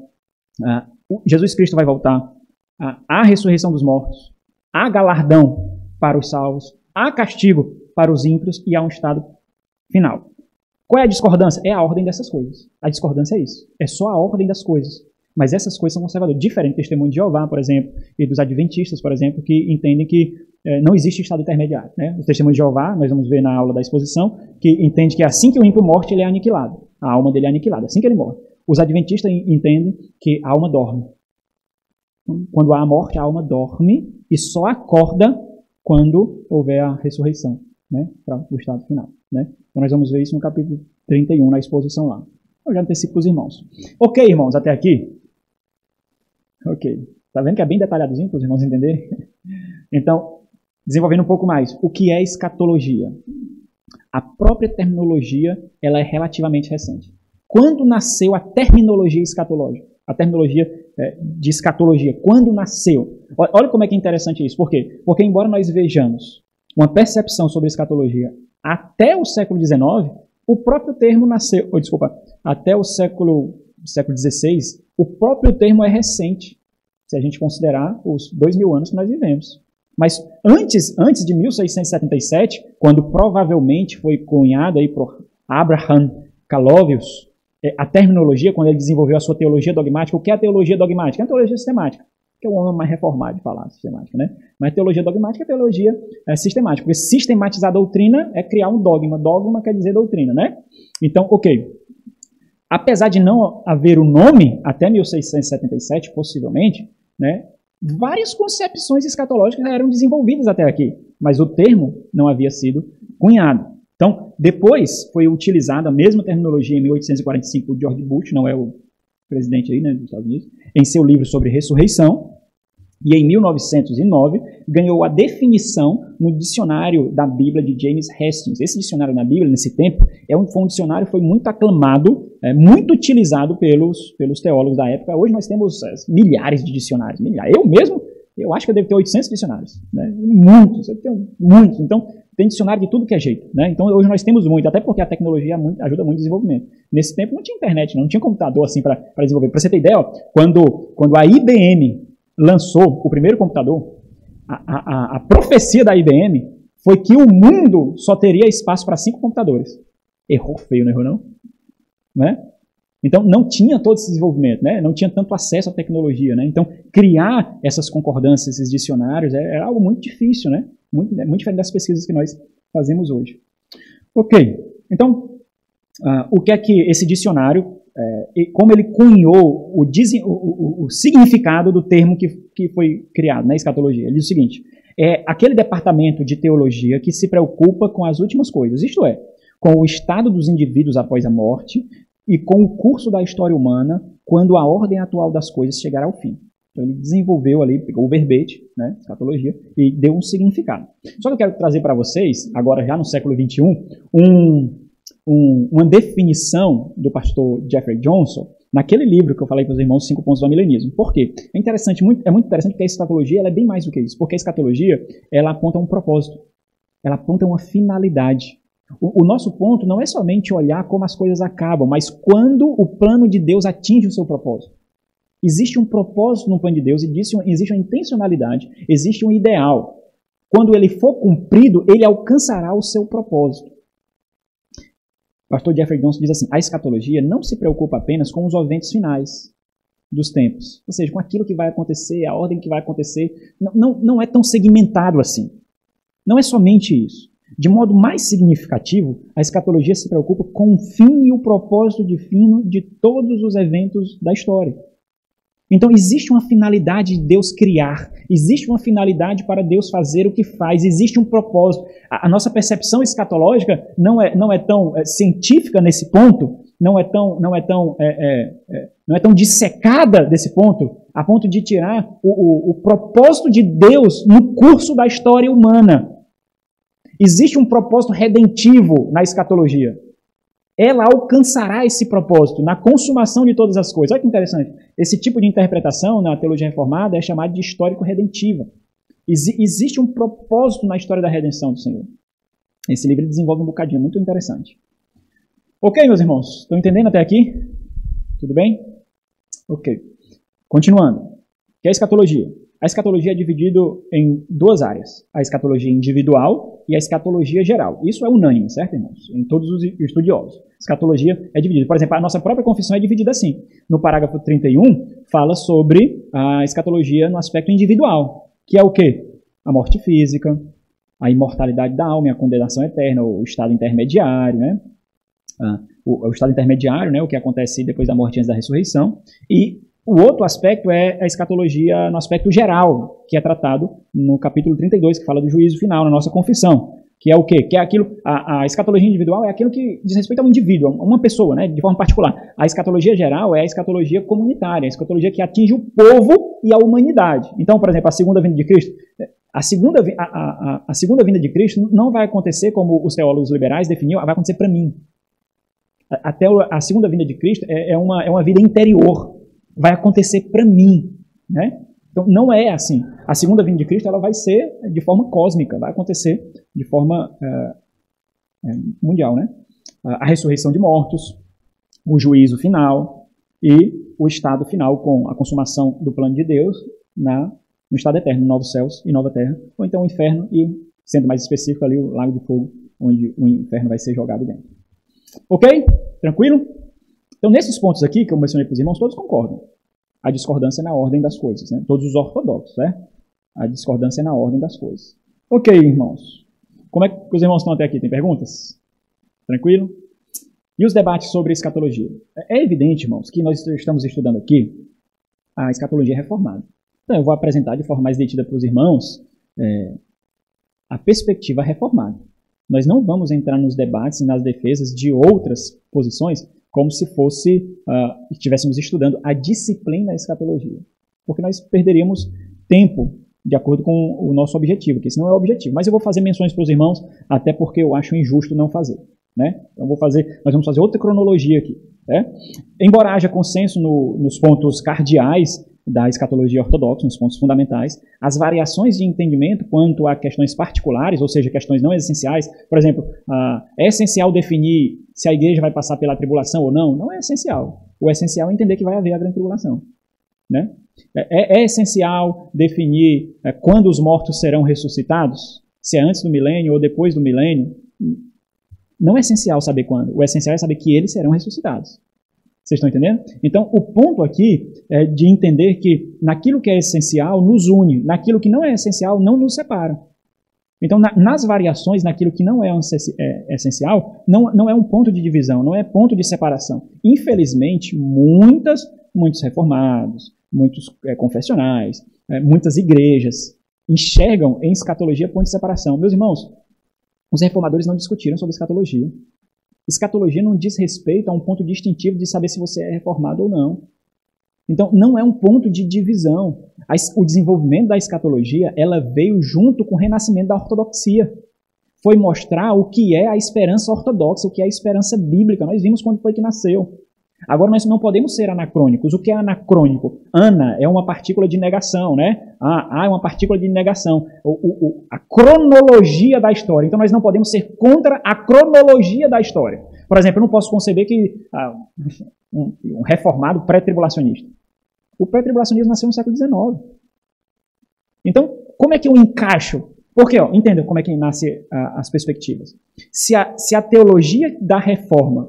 uh, Jesus Cristo vai voltar, uh, há a ressurreição dos mortos, há galardão para os salvos, há castigo para os ímpios e há um estado final. Qual é a discordância? É a ordem dessas coisas. A discordância é isso. É só a ordem das coisas. Mas essas coisas são conservadoras. Diferente do testemunho de Jeová, por exemplo, e dos adventistas, por exemplo, que entendem que é, não existe estado intermediário. Né? O testemunho de Jeová, nós vamos ver na aula da exposição, que entende que assim que o ímpio morre, ele é aniquilado. A alma dele é aniquilada, assim que ele morre. Os adventistas entendem que a alma dorme. Então, quando há a morte, a alma dorme e só acorda quando houver a ressurreição, né? para o estado final. Né? Então nós vamos ver isso no capítulo 31, na exposição lá. Eu já antecipo os irmãos. Ok, irmãos, até aqui? Ok. Tá vendo que é bem detalhadozinho para os irmãos entenderem? Então, desenvolvendo um pouco mais. O que é escatologia? A própria terminologia ela é relativamente recente. Quando nasceu a terminologia escatológica? A terminologia é, de escatologia. Quando nasceu? Olha como é que é interessante isso. Por quê? Porque embora nós vejamos uma percepção sobre escatologia até o século XIX, o próprio termo nasceu, oh, desculpa, até o século, século XVI, o próprio termo é recente, se a gente considerar os dois mil anos que nós vivemos. Mas antes, antes de 1677, quando provavelmente foi cunhado aí por Abraham Calovius, é, a terminologia, quando ele desenvolveu a sua teologia dogmática, o que é a teologia dogmática? É a teologia sistemática que é o homem mais reformado de falar sistemática, né? Mas teologia dogmática é teologia é, sistemática, porque sistematizar a doutrina é criar um dogma. Dogma quer dizer doutrina, né? Então, ok. Apesar de não haver o nome, até 1677, possivelmente, né? Várias concepções escatológicas eram desenvolvidas até aqui, mas o termo não havia sido cunhado. Então, depois foi utilizada a mesma terminologia em 1845 por George Bush, não é o presidente aí, né, dos Estados Unidos, em seu livro sobre ressurreição, e em 1909 ganhou a definição no dicionário da Bíblia de James Hastings. Esse dicionário da Bíblia, nesse tempo, é um, foi um dicionário foi muito aclamado, é, muito utilizado pelos, pelos teólogos da época. Hoje nós temos é, milhares de dicionários. Milhares. Eu mesmo, eu acho que eu devo ter 800 dicionários. Né? Muitos, eu tenho muitos. Então, tem dicionário de tudo que é jeito. Né? Então, hoje nós temos muito, até porque a tecnologia ajuda muito no desenvolvimento. Nesse tempo não tinha internet, não, tinha computador assim para desenvolver. Para você ter ideia, ó, quando, quando a IBM lançou o primeiro computador, a, a, a profecia da IBM foi que o mundo só teria espaço para cinco computadores. Errou feio, não errou não? não é? Então não tinha todo esse desenvolvimento, né? não tinha tanto acesso à tecnologia. Né? Então criar essas concordâncias, esses dicionários, é, é algo muito difícil, né? Muito, muito diferente das pesquisas que nós fazemos hoje. Ok, então Uh, o que é que esse dicionário, é, como ele cunhou o, o, o, significado do termo que, que foi criado na escatologia. Ele diz o seguinte: é aquele departamento de teologia que se preocupa com as últimas coisas, isto é, com o estado dos indivíduos após a morte e com o curso da história humana quando a ordem atual das coisas chegar ao fim. Então ele desenvolveu ali, pegou o verbete, né, escatologia, e deu um significado. Só que eu quero trazer para vocês, agora já no século XXI, um, um, uma definição do pastor Jeffrey Johnson naquele livro que eu falei para os irmãos, Cinco Pontos do Milenismo. Por quê? É interessante, muito, é muito interessante porque a escatologia é bem mais do que isso. Porque a escatologia, ela aponta um propósito. Ela aponta uma finalidade. O, o nosso ponto não é somente olhar como as coisas acabam, mas quando o plano de Deus atinge o seu propósito. Existe um propósito no plano de Deus, existe, existe uma intencionalidade, existe um ideal. Quando ele for cumprido, ele alcançará o seu propósito pastor Jeffrey Johnson diz assim: a escatologia não se preocupa apenas com os eventos finais dos tempos, ou seja, com aquilo que vai acontecer, a ordem que vai acontecer. Não, não, não é tão segmentado assim. Não é somente isso. De modo mais significativo, a escatologia se preocupa com o fim e o propósito divino de todos os eventos da história. Então existe uma finalidade de Deus criar, existe uma finalidade para Deus fazer o que faz, existe um propósito. A, a nossa percepção escatológica não é, não é tão é, científica nesse ponto, não é tão, não é tão, é, é, é não é tão dissecada desse ponto, a ponto de tirar o, o, o propósito de Deus no curso da história humana. Existe um propósito redentivo na escatologia ela alcançará esse propósito na consumação de todas as coisas. Olha que interessante. Esse tipo de interpretação na teologia reformada é chamado de histórico-redentiva. Ex existe um propósito na história da redenção do Senhor. Esse livro desenvolve um bocadinho, muito interessante. Ok, meus irmãos? Estão entendendo até aqui? Tudo bem? Ok. Continuando. O que é escatologia? A escatologia é dividida em duas áreas: a escatologia individual e a escatologia geral. Isso é unânime, certo, irmãos? Em todos os estudiosos. Escatologia é dividida. Por exemplo, a nossa própria confissão é dividida assim. No parágrafo 31, fala sobre a escatologia no aspecto individual, que é o quê? A morte física, a imortalidade da alma, a condenação eterna, o estado intermediário, né? Ah, o, o estado intermediário, né? O que acontece depois da morte antes da ressurreição. E o outro aspecto é a escatologia no aspecto geral, que é tratado no capítulo 32, que fala do juízo final, na nossa confissão. Que é o quê? Que é aquilo, a, a escatologia individual é aquilo que diz respeito a um indivíduo, a uma pessoa, né, de forma particular. A escatologia geral é a escatologia comunitária, a escatologia que atinge o povo e a humanidade. Então, por exemplo, a segunda vinda de Cristo, a segunda, a, a, a segunda vinda de Cristo não vai acontecer como os teólogos liberais definiam, vai acontecer para mim. Até a segunda vinda de Cristo é, é, uma, é uma vida interior, vai acontecer para mim, né? Então não é assim. A segunda vinda de Cristo ela vai ser de forma cósmica, vai acontecer de forma uh, mundial, né? A ressurreição de mortos, o juízo final e o estado final com a consumação do plano de Deus na no estado eterno, novos céus e nova terra, ou então o inferno e, sendo mais específico ali, o lago de fogo, onde o inferno vai ser jogado dentro. Ok? Tranquilo? Então, nesses pontos aqui que eu mencionei para os irmãos, todos concordam. A discordância é na ordem das coisas, né? Todos os ortodoxos, né? A discordância é na ordem das coisas. Ok, irmãos. Como é que os irmãos estão até aqui? Tem perguntas? Tranquilo? E os debates sobre escatologia? É evidente, irmãos, que nós estamos estudando aqui a escatologia reformada. Então, eu vou apresentar de forma mais detida para os irmãos é, a perspectiva reformada. Nós não vamos entrar nos debates e nas defesas de outras posições, como se fosse uh, estivéssemos estudando a disciplina escatologia. Porque nós perderíamos tempo de acordo com o nosso objetivo, que esse não é o objetivo. Mas eu vou fazer menções para os irmãos, até porque eu acho injusto não fazer. Né? Então vou fazer, nós vamos fazer outra cronologia aqui. Né? Embora haja consenso no, nos pontos cardeais da escatologia ortodoxa, nos pontos fundamentais, as variações de entendimento quanto a questões particulares, ou seja, questões não essenciais, por exemplo, uh, é essencial definir se a igreja vai passar pela tribulação ou não? Não é essencial. O essencial é entender que vai haver a grande tribulação. Né? É, é, é essencial definir é, quando os mortos serão ressuscitados? Se é antes do milênio ou depois do milênio? Não é essencial saber quando. O essencial é saber que eles serão ressuscitados. Vocês estão entendendo? Então, o ponto aqui é de entender que naquilo que é essencial nos une, naquilo que não é essencial não nos separa. Então, na, nas variações, naquilo que não é, é, essencial, não, não é um ponto de divisão, não é ponto de separação. Infelizmente, muitas, muitos reformados, muitos é, confessionais, é, muitas igrejas enxergam em escatologia ponto de separação. Meus irmãos, os reformadores não discutiram sobre escatologia. Escatologia não diz respeito a um ponto distintivo de saber se você é reformado ou não. Então, não é um ponto de divisão. O desenvolvimento da escatologia, ela veio junto com o renascimento da ortodoxia. Foi mostrar o que é a esperança ortodoxa, o que é a esperança bíblica. Nós vimos quando foi que nasceu. Agora, nós não podemos ser anacrônicos. O que é anacrônico? Ana é uma partícula de negação, né? Ah, é uma partícula de negação. O, o, o, a cronologia da história. Então, nós não podemos ser contra a cronologia da história. Por exemplo, eu não posso conceber que ah, um, um reformado pré-tribulacionista. O pré-tribulacionismo nasceu no século XIX. Então, como é que eu encaixo? Porque, ó, entenda como é que nasce ah, as perspectivas. Se a, se a teologia da reforma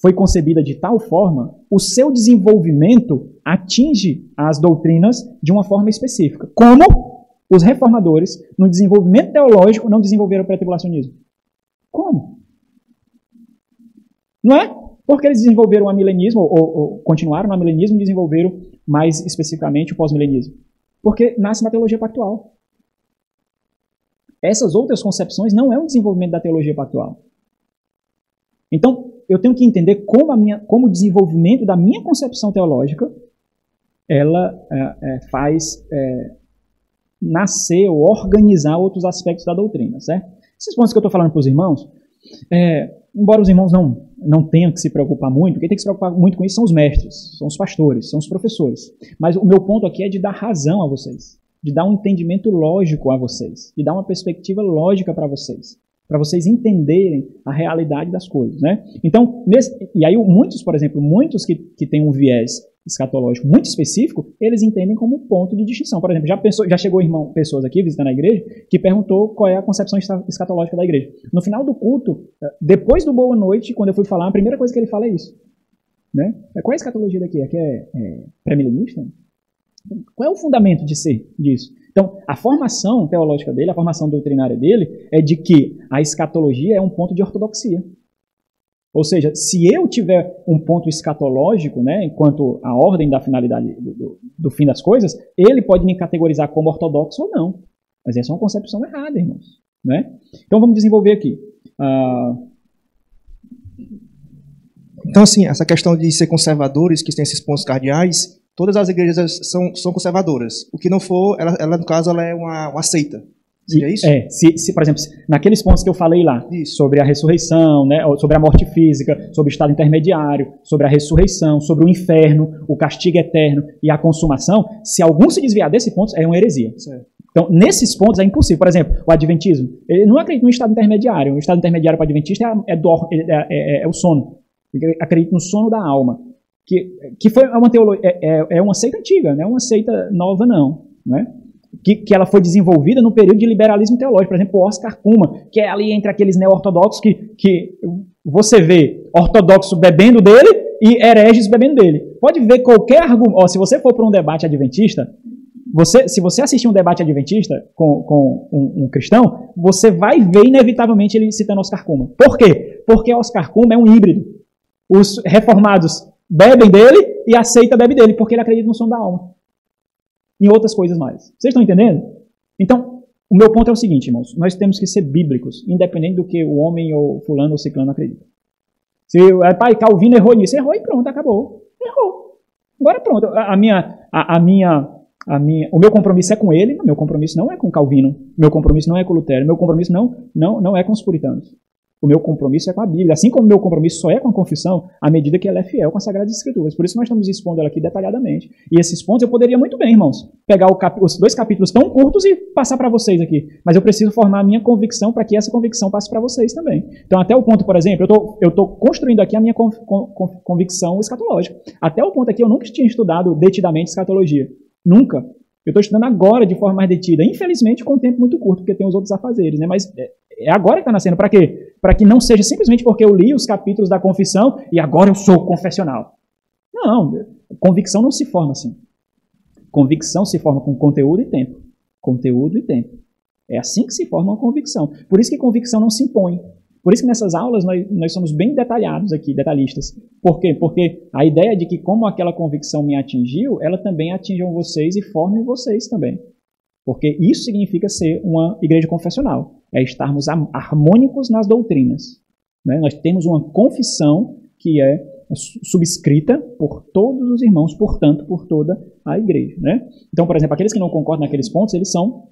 foi concebida de tal forma, o seu desenvolvimento atinge as doutrinas de uma forma específica. Como os reformadores, no desenvolvimento teológico, não desenvolveram o pré-tribulacionismo? Como? Não é? Porque eles desenvolveram o amilenismo, ou, ou continuaram no amilenismo e desenvolveram mais especificamente o pós-milenismo? Porque nasce na teologia pactual. Essas outras concepções não é um desenvolvimento da teologia pactual. Então, eu tenho que entender como, a minha, como o desenvolvimento da minha concepção teológica ela é, é, faz é, nascer ou organizar outros aspectos da doutrina, certo? Esses pontos que eu estou falando para os irmãos, é, embora os irmãos não, não tenham que se preocupar muito, quem tem que se preocupar muito com isso são os mestres, são os pastores, são os professores. Mas o meu ponto aqui é de dar razão a vocês, de dar um entendimento lógico a vocês, de dar uma perspectiva lógica para vocês para vocês entenderem a realidade das coisas, né? Então, nesse, e aí muitos, por exemplo, muitos que, que têm um viés escatológico muito específico, eles entendem como ponto de distinção. Por exemplo, já, pensou, já chegou irmão, pessoas aqui visitando a igreja que perguntou qual é a concepção escatológica da igreja. No final do culto, eh, depois do Boa Noite, quando eu fui falar, a primeira coisa que ele fala é isso. Né? Qual é a escatologia daqui? Aqui é, é pré-milenista? Qual é o fundamento de ser disso? Então, a formação teológica dele, a formação doutrinária dele, é de que a escatologia é um ponto de ortodoxia. Ou seja, se eu tiver um ponto escatológico, né, enquanto a ordem da finalidade do, do, do, fim das coisas, ele pode me categorizar como ortodoxo ou não. Mas essa é uma concepção errada, irmãos. Né? Então vamos desenvolver aqui. Uh... Então, assim, essa questão de ser conservadores, que tem esses pontos cardeais, todas as igrejas são, são conservadoras. O que não for, ela, ela no caso, ela é uma, uma seita. Seria isso? É, se, se, por exemplo, naqueles pontos que eu falei lá, isso. sobre a ressurreição, né, sobre a morte física, sobre o estado intermediário, sobre a ressurreição, sobre o inferno, o castigo eterno e a consumação, se algum se desviar desse ponto, é uma heresia. Certo. Então, nesses pontos é impossível. Por exemplo, o adventismo, ele não acredita no estado intermediário. O estado intermediário para o adventista é, é, é, é, é o sono. Ele acredita no sono da alma que, que foi uma teologia, é, é, é, uma seita antiga, não é uma seita nova não, né? Que, que ela foi desenvolvida no período de liberalismo teológico, por exemplo, Oscar Kuma, que é ali entre aqueles neo-ortodoxos que, que você vê ortodoxo bebendo dele e hereges bebendo dele. Pode ver qualquer argumento, se você for para um debate adventista, você, se você assistir um debate adventista com, com um, um, cristão, você vai ver inevitavelmente ele citando Oscar Kuma. Por quê? Porque Oscar Kuma é um híbrido. Os reformados bebem dele e aceita bebe dele, porque ele acredita no som da alma. E outras coisas mais. Vocês estão entendendo? Então, o meu ponto é o seguinte, irmãos. Nós temos que ser bíblicos, independente do que o homem ou fulano ou ciclano acredita. Se é, pai, Calvino errou nisso, errou e pronto, acabou. Errou. Agora pronto. A, a minha, a, a, minha, minha, o meu compromisso é com ele, meu compromisso não é com Calvino, meu compromisso não é com Lutero, meu compromisso não, não, não é com os puritanos. O meu compromisso é com a Bíblia. Assim como o meu compromisso só é com a confissão, à medida que ela é fiel com as Sagradas Escrituras. Por isso nós estamos expondo ela aqui detalhadamente. E esses pontos eu poderia muito bem, irmãos, pegar os dois capítulos tão curtos e passar para vocês aqui. Mas eu preciso formar a minha convicção para que essa convicção passe para vocês também. Então, até o ponto, por exemplo, eu estou construindo aqui a minha convicção escatológica. Até o ponto aqui eu nunca tinha estudado detidamente escatologia. Nunca. Eu estou estudando agora de forma mais detida. Infelizmente, com um tempo muito curto, porque tem os outros afazeres, né? Mas é, é agora que está nascendo. Para quê? Para que não seja simplesmente porque eu li os capítulos da confissão e agora eu sou confessional. Não, convicção não se forma assim. Convicção se forma com conteúdo e tempo. Conteúdo e tempo. É assim que se forma uma convicção. Por isso que convicção não se impõe. Por isso que nessas aulas nós, nós somos bem detalhados aqui, detalhistas. Por quê? Porque a ideia de que como aquela convicção me atingiu, ela também atinjam vocês e formem vocês também. Porque isso significa ser uma igreja confessional é estarmos harmônicos nas doutrinas. Né? Nós temos uma confissão que é subscrita por todos os irmãos, portanto, por toda a igreja. Né? Então, por exemplo, aqueles que não concordam naqueles pontos, eles são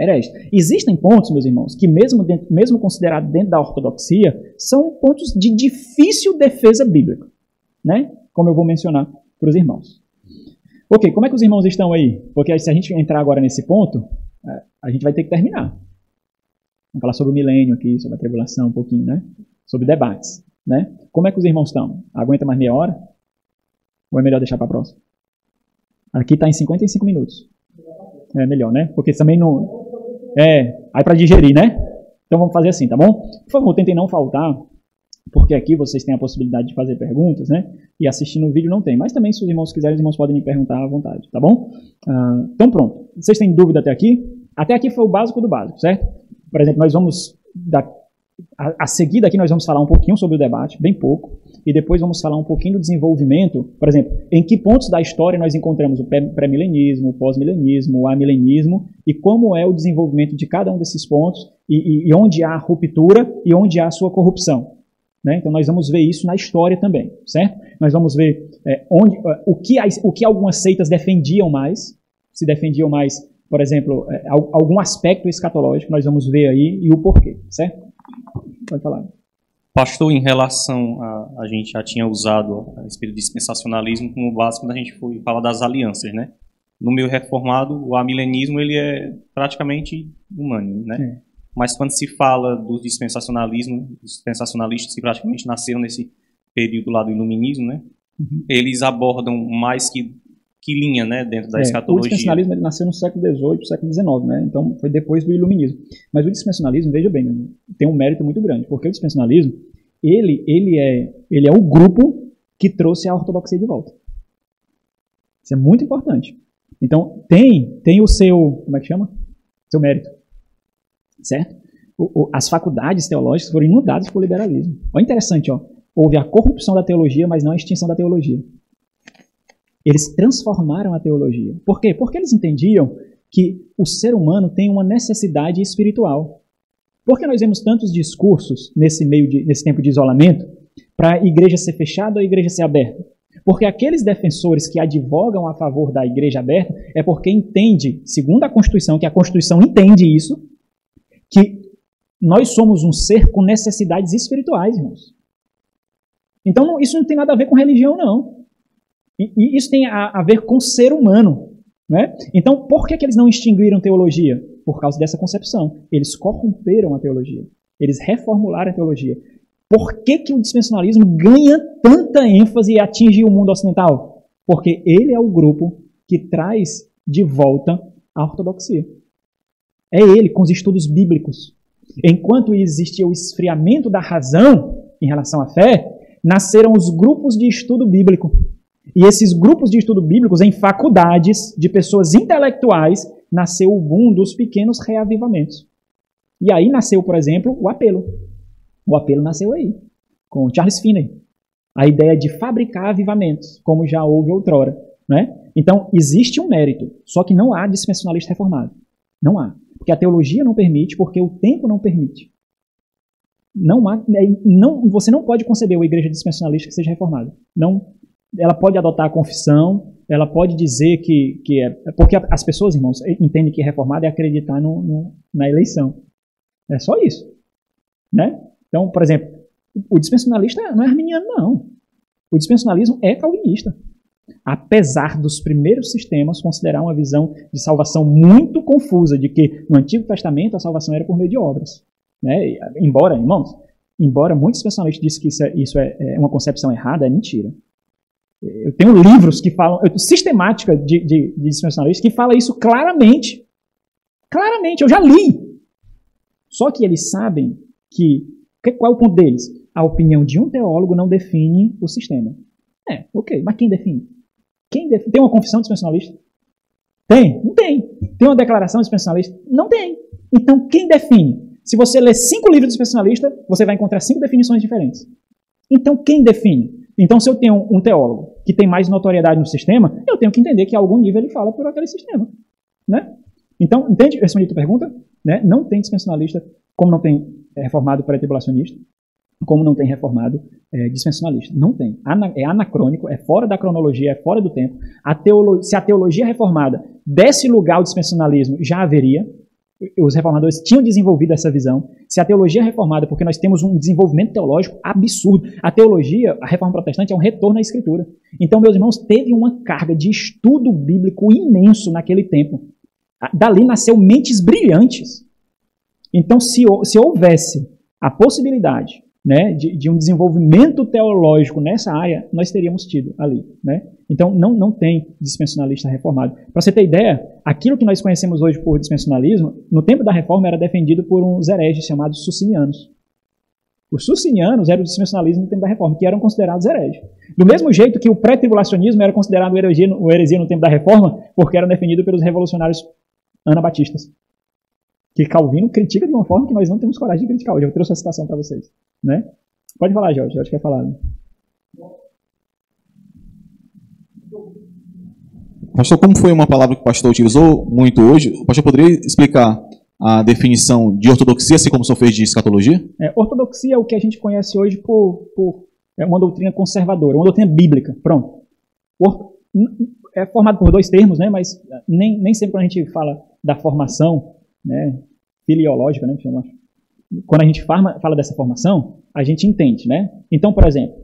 hereges. Existem pontos, meus irmãos, que mesmo, dentro, mesmo considerados dentro da ortodoxia, são pontos de difícil defesa bíblica, né? como eu vou mencionar para os irmãos. Ok, como é que os irmãos estão aí? Porque se a gente entrar agora nesse ponto, é, a gente vai ter que terminar. Vamos falar sobre o milênio aqui, sobre a tribulação um pouquinho, né? Sobre debates, né? Como é que os irmãos estão? Aguenta mais meia hora? Ou é melhor deixar para a próxima? Aqui está em 55 minutos. É melhor, né? Porque também não... É, aí para digerir, né? Então vamos fazer assim, tá bom? Por favor, tentem não faltar, porque aqui vocês têm a possibilidade de fazer perguntas, né? E assistindo o vídeo não tem. Mas também, se os irmãos quiserem, os irmãos podem me perguntar à vontade, tá bom? Ah, então pronto. Vocês têm dúvida até aqui? Até aqui foi o básico do básico, certo? Por exemplo, nós vamos dar a, a seguir aqui nós vamos falar um pouquinho sobre o debate, bem pouco, e depois vamos falar um pouquinho do desenvolvimento, por exemplo, em que pontos da história nós encontramos o pré-milenismo, o pós-milenismo, o amilenismo, e como é o desenvolvimento de cada um desses pontos, e, e, e onde há ruptura e onde há sua corrupção. Né? Então nós vamos ver isso na história também, certo? Nós vamos ver é, onde, é, o, que, o que algumas seitas defendiam mais, se defendiam mais, por exemplo, é, algum aspecto escatológico, nós vamos ver aí e o porquê, certo? Pode falar. Pastor, em relação a. A gente já tinha usado a respeito do dispensacionalismo como base quando a gente foi falar das alianças, né? No meio reformado, o amilenismo ele é praticamente humano, né? É. Mas quando se fala do dispensacionalismo, os dispensacionalistas que praticamente nasceram nesse período lá do iluminismo, né? Uhum. Eles abordam mais que que linha, né, dentro da é, escatologia. O dispensacionalismo ele nasceu no século XVIII, século XIX, né? Então foi depois do iluminismo. Mas o dispensacionalismo, veja bem, tem um mérito muito grande, porque o dispensacionalismo ele ele é ele é o grupo que trouxe a ortodoxia de volta. Isso é muito importante. Então tem tem o seu como é que chama? Seu mérito, certo? O, o, as faculdades teológicas foram inundadas por liberalismo. Olha interessante, ó. Houve a corrupção da teologia, mas não a extinção da teologia. Eles transformaram a teologia. Por quê? Porque eles entendiam que o ser humano tem uma necessidade espiritual. Por que nós vemos tantos discursos nesse meio de, nesse tempo de isolamento para a igreja ser fechada ou a igreja ser aberta? Porque aqueles defensores que advogam a favor da igreja aberta é porque entende, segundo a Constituição, que a Constituição entende isso, que nós somos um ser com necessidades espirituais, irmãos. Então isso não tem nada a ver com religião, não. E, e isso tem a, a, ver com o ser humano. Né? Então, por que, que eles não extinguiram teologia? Por causa dessa concepção. Eles corromperam a teologia. Eles reformularam a teologia. Por que, que o dispensacionalismo ganha tanta ênfase e atinge o mundo ocidental? Porque ele é o grupo que traz de volta a ortodoxia. É ele, com os estudos bíblicos. Enquanto existia o esfriamento da razão em relação à fé, nasceram os grupos de estudo bíblico. E esses grupos de estudo bíblicos em faculdades de pessoas intelectuais nasceu boom dos pequenos reavivamentos. E aí nasceu, por exemplo, o apelo. O apelo nasceu aí, com Charles Finney. A ideia de fabricar avivamentos, como já houve outrora. Né? Então, existe um mérito, só que não há dispensacionalista reformado. Não há. Porque a teologia não permite, porque o tempo não permite. Não há, é, não, você não pode conceber uma igreja dispensacionalista que seja reformada. Não, ela pode adotar a confissão, ela pode dizer que, que é. Porque as pessoas, irmãos, entendem que reformado é acreditar no, no, na eleição. É só isso. Né? Então, por exemplo, o dispensacionalista não é arminiano, não. O dispensacionalismo é calvinista. Apesar dos primeiros sistemas considerar uma visão de salvação muito confusa, de que no Antigo Testamento a salvação era por meio de obras. Né? Embora, irmãos, embora muitos especialistas dizem que isso, é, isso é, é uma concepção errada, é mentira. Eu tenho livros que falam, sistemática de, de, de dispensacionalistas que fala isso claramente. Claramente, eu já li. Só que eles sabem que, qual é o ponto deles? A opinião de um teólogo não define o sistema. É, ok, mas quem define? Quem define? Tem uma confissão dispensacionalista? Tem? Não tem. Tem uma declaração dispensacionalista? Não tem. Então, quem define? Se você ler cinco livros dispensacionalistas, você vai encontrar cinco definições diferentes. Então, quem define? Então, se eu tenho um teólogo que tem mais notoriedade no sistema, eu tenho que entender que a algum nível ele fala por aquele sistema. Né? Então, entende? Respondi a tua pergunta? Né? Não tem dispensacionalista, como não tem é, reformado pré-tribulacionista, como não tem reformado é, dispensacionalista. Não tem. É anacrônico, é fora da cronologia, é fora do tempo. A teolo, se a teologia reformada desse lugar ao dispensacionalismo, já haveria os reformadores tinham desenvolvido essa visão. Se a teologia é reformada, porque nós temos um desenvolvimento teológico absurdo, a teologia, a reforma protestante é um retorno à escritura. Então, meus irmãos, teve uma carga de estudo bíblico imenso naquele tempo. Dali nasceu mentes brilhantes. Então, se, se houvesse a possibilidade né, de, de, um desenvolvimento teológico nessa área, nós teríamos tido ali. Né? Então, não, não tem dispensacionalista reformado. Para você ter ideia, aquilo que nós conhecemos hoje por dispensacionalismo, no tempo da reforma era defendido por uns hereges chamados sucinianos. Os sucinianos eram o dispensacionalismo no tempo da reforma, que eram considerados hereges. Do mesmo jeito que o pré-tribulacionismo era considerado heresia, heresia no tempo da reforma, porque era defendido pelos revolucionários anabatistas. que Calvino critica de uma forma que nós não temos coragem de criticar hoje. Eu trouxe a citação para vocês. Né? Pode falar, Jorge. Jorge quer falar. Né? Pastor, como foi uma palavra que o pastor utilizou muito hoje, o pastor poderia explicar a definição de ortodoxia, assim como o senhor fez de escatologia? É, ortodoxia é o que a gente conhece hoje por, por é uma doutrina conservadora, uma doutrina bíblica. Pronto. É formado por dois termos, né, mas nem, nem sempre quando a gente fala da formação né, filiológica, né, quando a gente fala, fala dessa formação, a gente entende. Né? Então, por exemplo,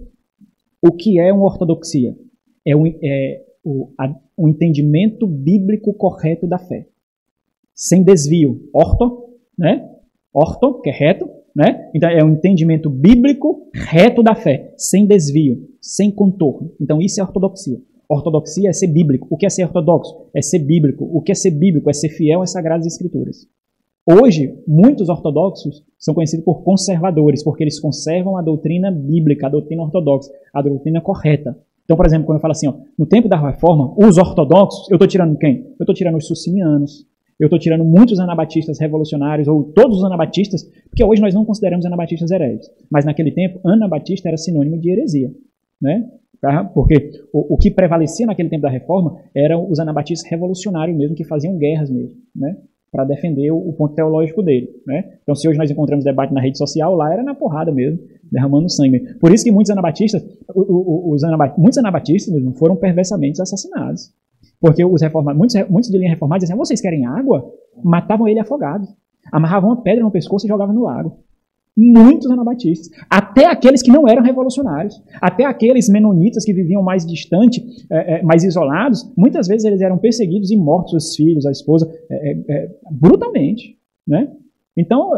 o que é uma ortodoxia? É, um, é o, a, um entendimento bíblico correto da fé sem desvio. Orto, né? Orto, que é reto, né? Então é um entendimento bíblico reto da fé, sem desvio, sem contorno. Então isso é ortodoxia. Ortodoxia é ser bíblico. O que é ser ortodoxo? É ser bíblico. O que é ser bíblico? É ser fiel às sagradas escrituras. Hoje, muitos ortodoxos são conhecidos por conservadores, porque eles conservam a doutrina bíblica, a doutrina ortodoxa, a doutrina correta. Então, por exemplo, quando eu falo assim, ó, no tempo da reforma, os ortodoxos, eu estou tirando quem? Eu estou tirando os sucinianos, eu estou tirando muitos anabatistas revolucionários, ou todos os anabatistas, porque hoje nós não consideramos anabatistas hereges. Mas naquele tempo, anabatista era sinônimo de heresia. Né? Tá? Porque o, o, que prevalecia naquele tempo da reforma eram os anabatistas revolucionários mesmo, que faziam guerras mesmo, né? Para defender o, o, ponto teológico dele. Né? Então, se hoje nós encontramos debate na rede social, lá era na porrada mesmo, derramando sangue. Por isso que muitos anabatistas, os anabatistas, muitos anabatistas mesmo, foram perversamente assassinados. Porque os reformados, muitos, muitos de linha reformada diziam, vocês querem água? Matavam ele afogado. Amarravam uma pedra no pescoço e jogavam no lago. Muitos anabatistas. Até aqueles que não eram revolucionários. Até aqueles menonitas que viviam mais distante, é, é, mais isolados. Muitas vezes eles eram perseguidos e mortos, os filhos, a esposa, é, é, é brutalmente. Né? Então,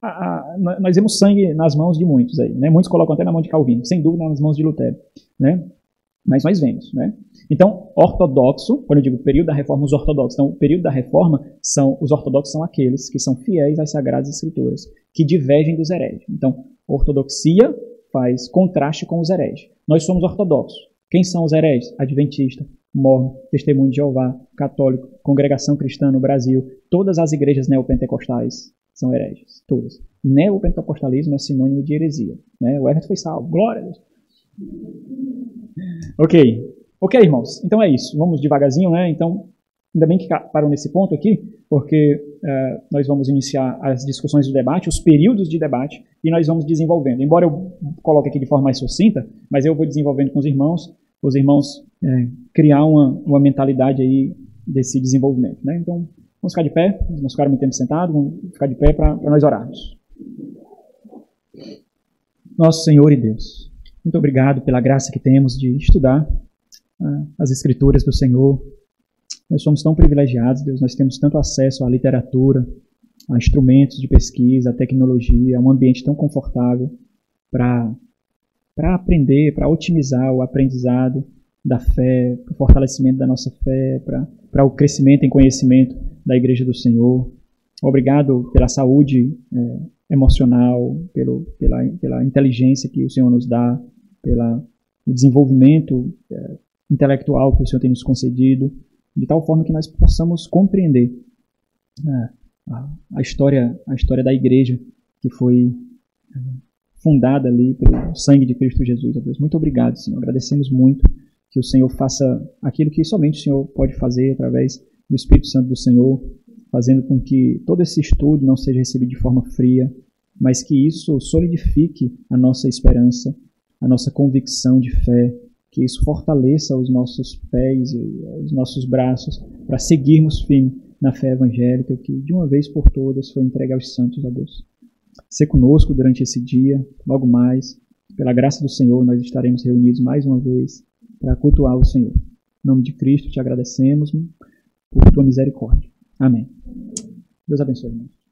a, a, nós vemos sangue nas mãos de muitos aí. Né? Muitos colocam até na mão de Calvino. Sem dúvida nas mãos de Lutero. Né? Mas nós vemos. Né? Então, ortodoxo, quando eu digo período da reforma, os ortodoxos. Então, o período da reforma são os ortodoxos são aqueles que são fiéis às sagradas escrituras, que divergem dos hereges. Então, ortodoxia faz contraste com os hereges. Nós somos ortodoxos. Quem são os hereges? Adventista, mormon, testemunho de Jeová, católico, congregação cristã no Brasil, todas as igrejas neopentecostais são hereges, todas. Neopentecostalismo é sinônimo de heresia. Né? O Everton foi salvo, glória a Deus. Ok, Ok, irmãos, então é isso. Vamos devagarzinho, né? Então, ainda bem que parou nesse ponto aqui, porque uh, nós vamos iniciar as discussões do debate, os períodos de debate, e nós vamos desenvolvendo. Embora eu coloque aqui de forma mais sucinta, mas eu vou desenvolvendo com os irmãos, os irmãos é, criar uma, uma mentalidade aí desse desenvolvimento. Né? Então, vamos ficar de pé, vamos ficar muito tempo sentado, vamos ficar de pé para nós orarmos. Nosso Senhor e Deus, muito obrigado pela graça que temos de estudar ah, as escrituras do Senhor. Nós somos tão privilegiados, Deus, nós temos tanto acesso à literatura, a instrumentos de pesquisa, a tecnologia, a um ambiente tão confortável para aprender, para otimizar o aprendizado da fé, para o fortalecimento da nossa fé, para o crescimento em conhecimento da Igreja do Senhor. Obrigado pela saúde é, emocional, pelo, pela, pela inteligência que o Senhor nos dá, pelo desenvolvimento é, intelectual que o Senhor tem nos concedido, de tal forma que nós possamos compreender né, a, a, história, a história da igreja que foi é, fundada ali pelo sangue de Cristo Jesus. Deus, muito obrigado, Senhor. Agradecemos muito que o Senhor faça aquilo que somente o Senhor pode fazer através do Espírito Santo do Senhor, fazendo com que todo esse estudo não seja recebido de forma fria, mas que isso solidifique a nossa esperança, a nossa convicção de fé, que isso fortaleça os nossos pés e os nossos braços para seguirmos firme na fé evangélica que de uma vez por todas foi entregue aos santos a Deus. Ser conosco durante esse dia, logo mais, pela graça do Senhor, nós estaremos reunidos mais uma vez para cultuar o Senhor. Em nome de Cristo, te agradecemos por tua misericórdia. Amém. Deus abençoe, irmãos.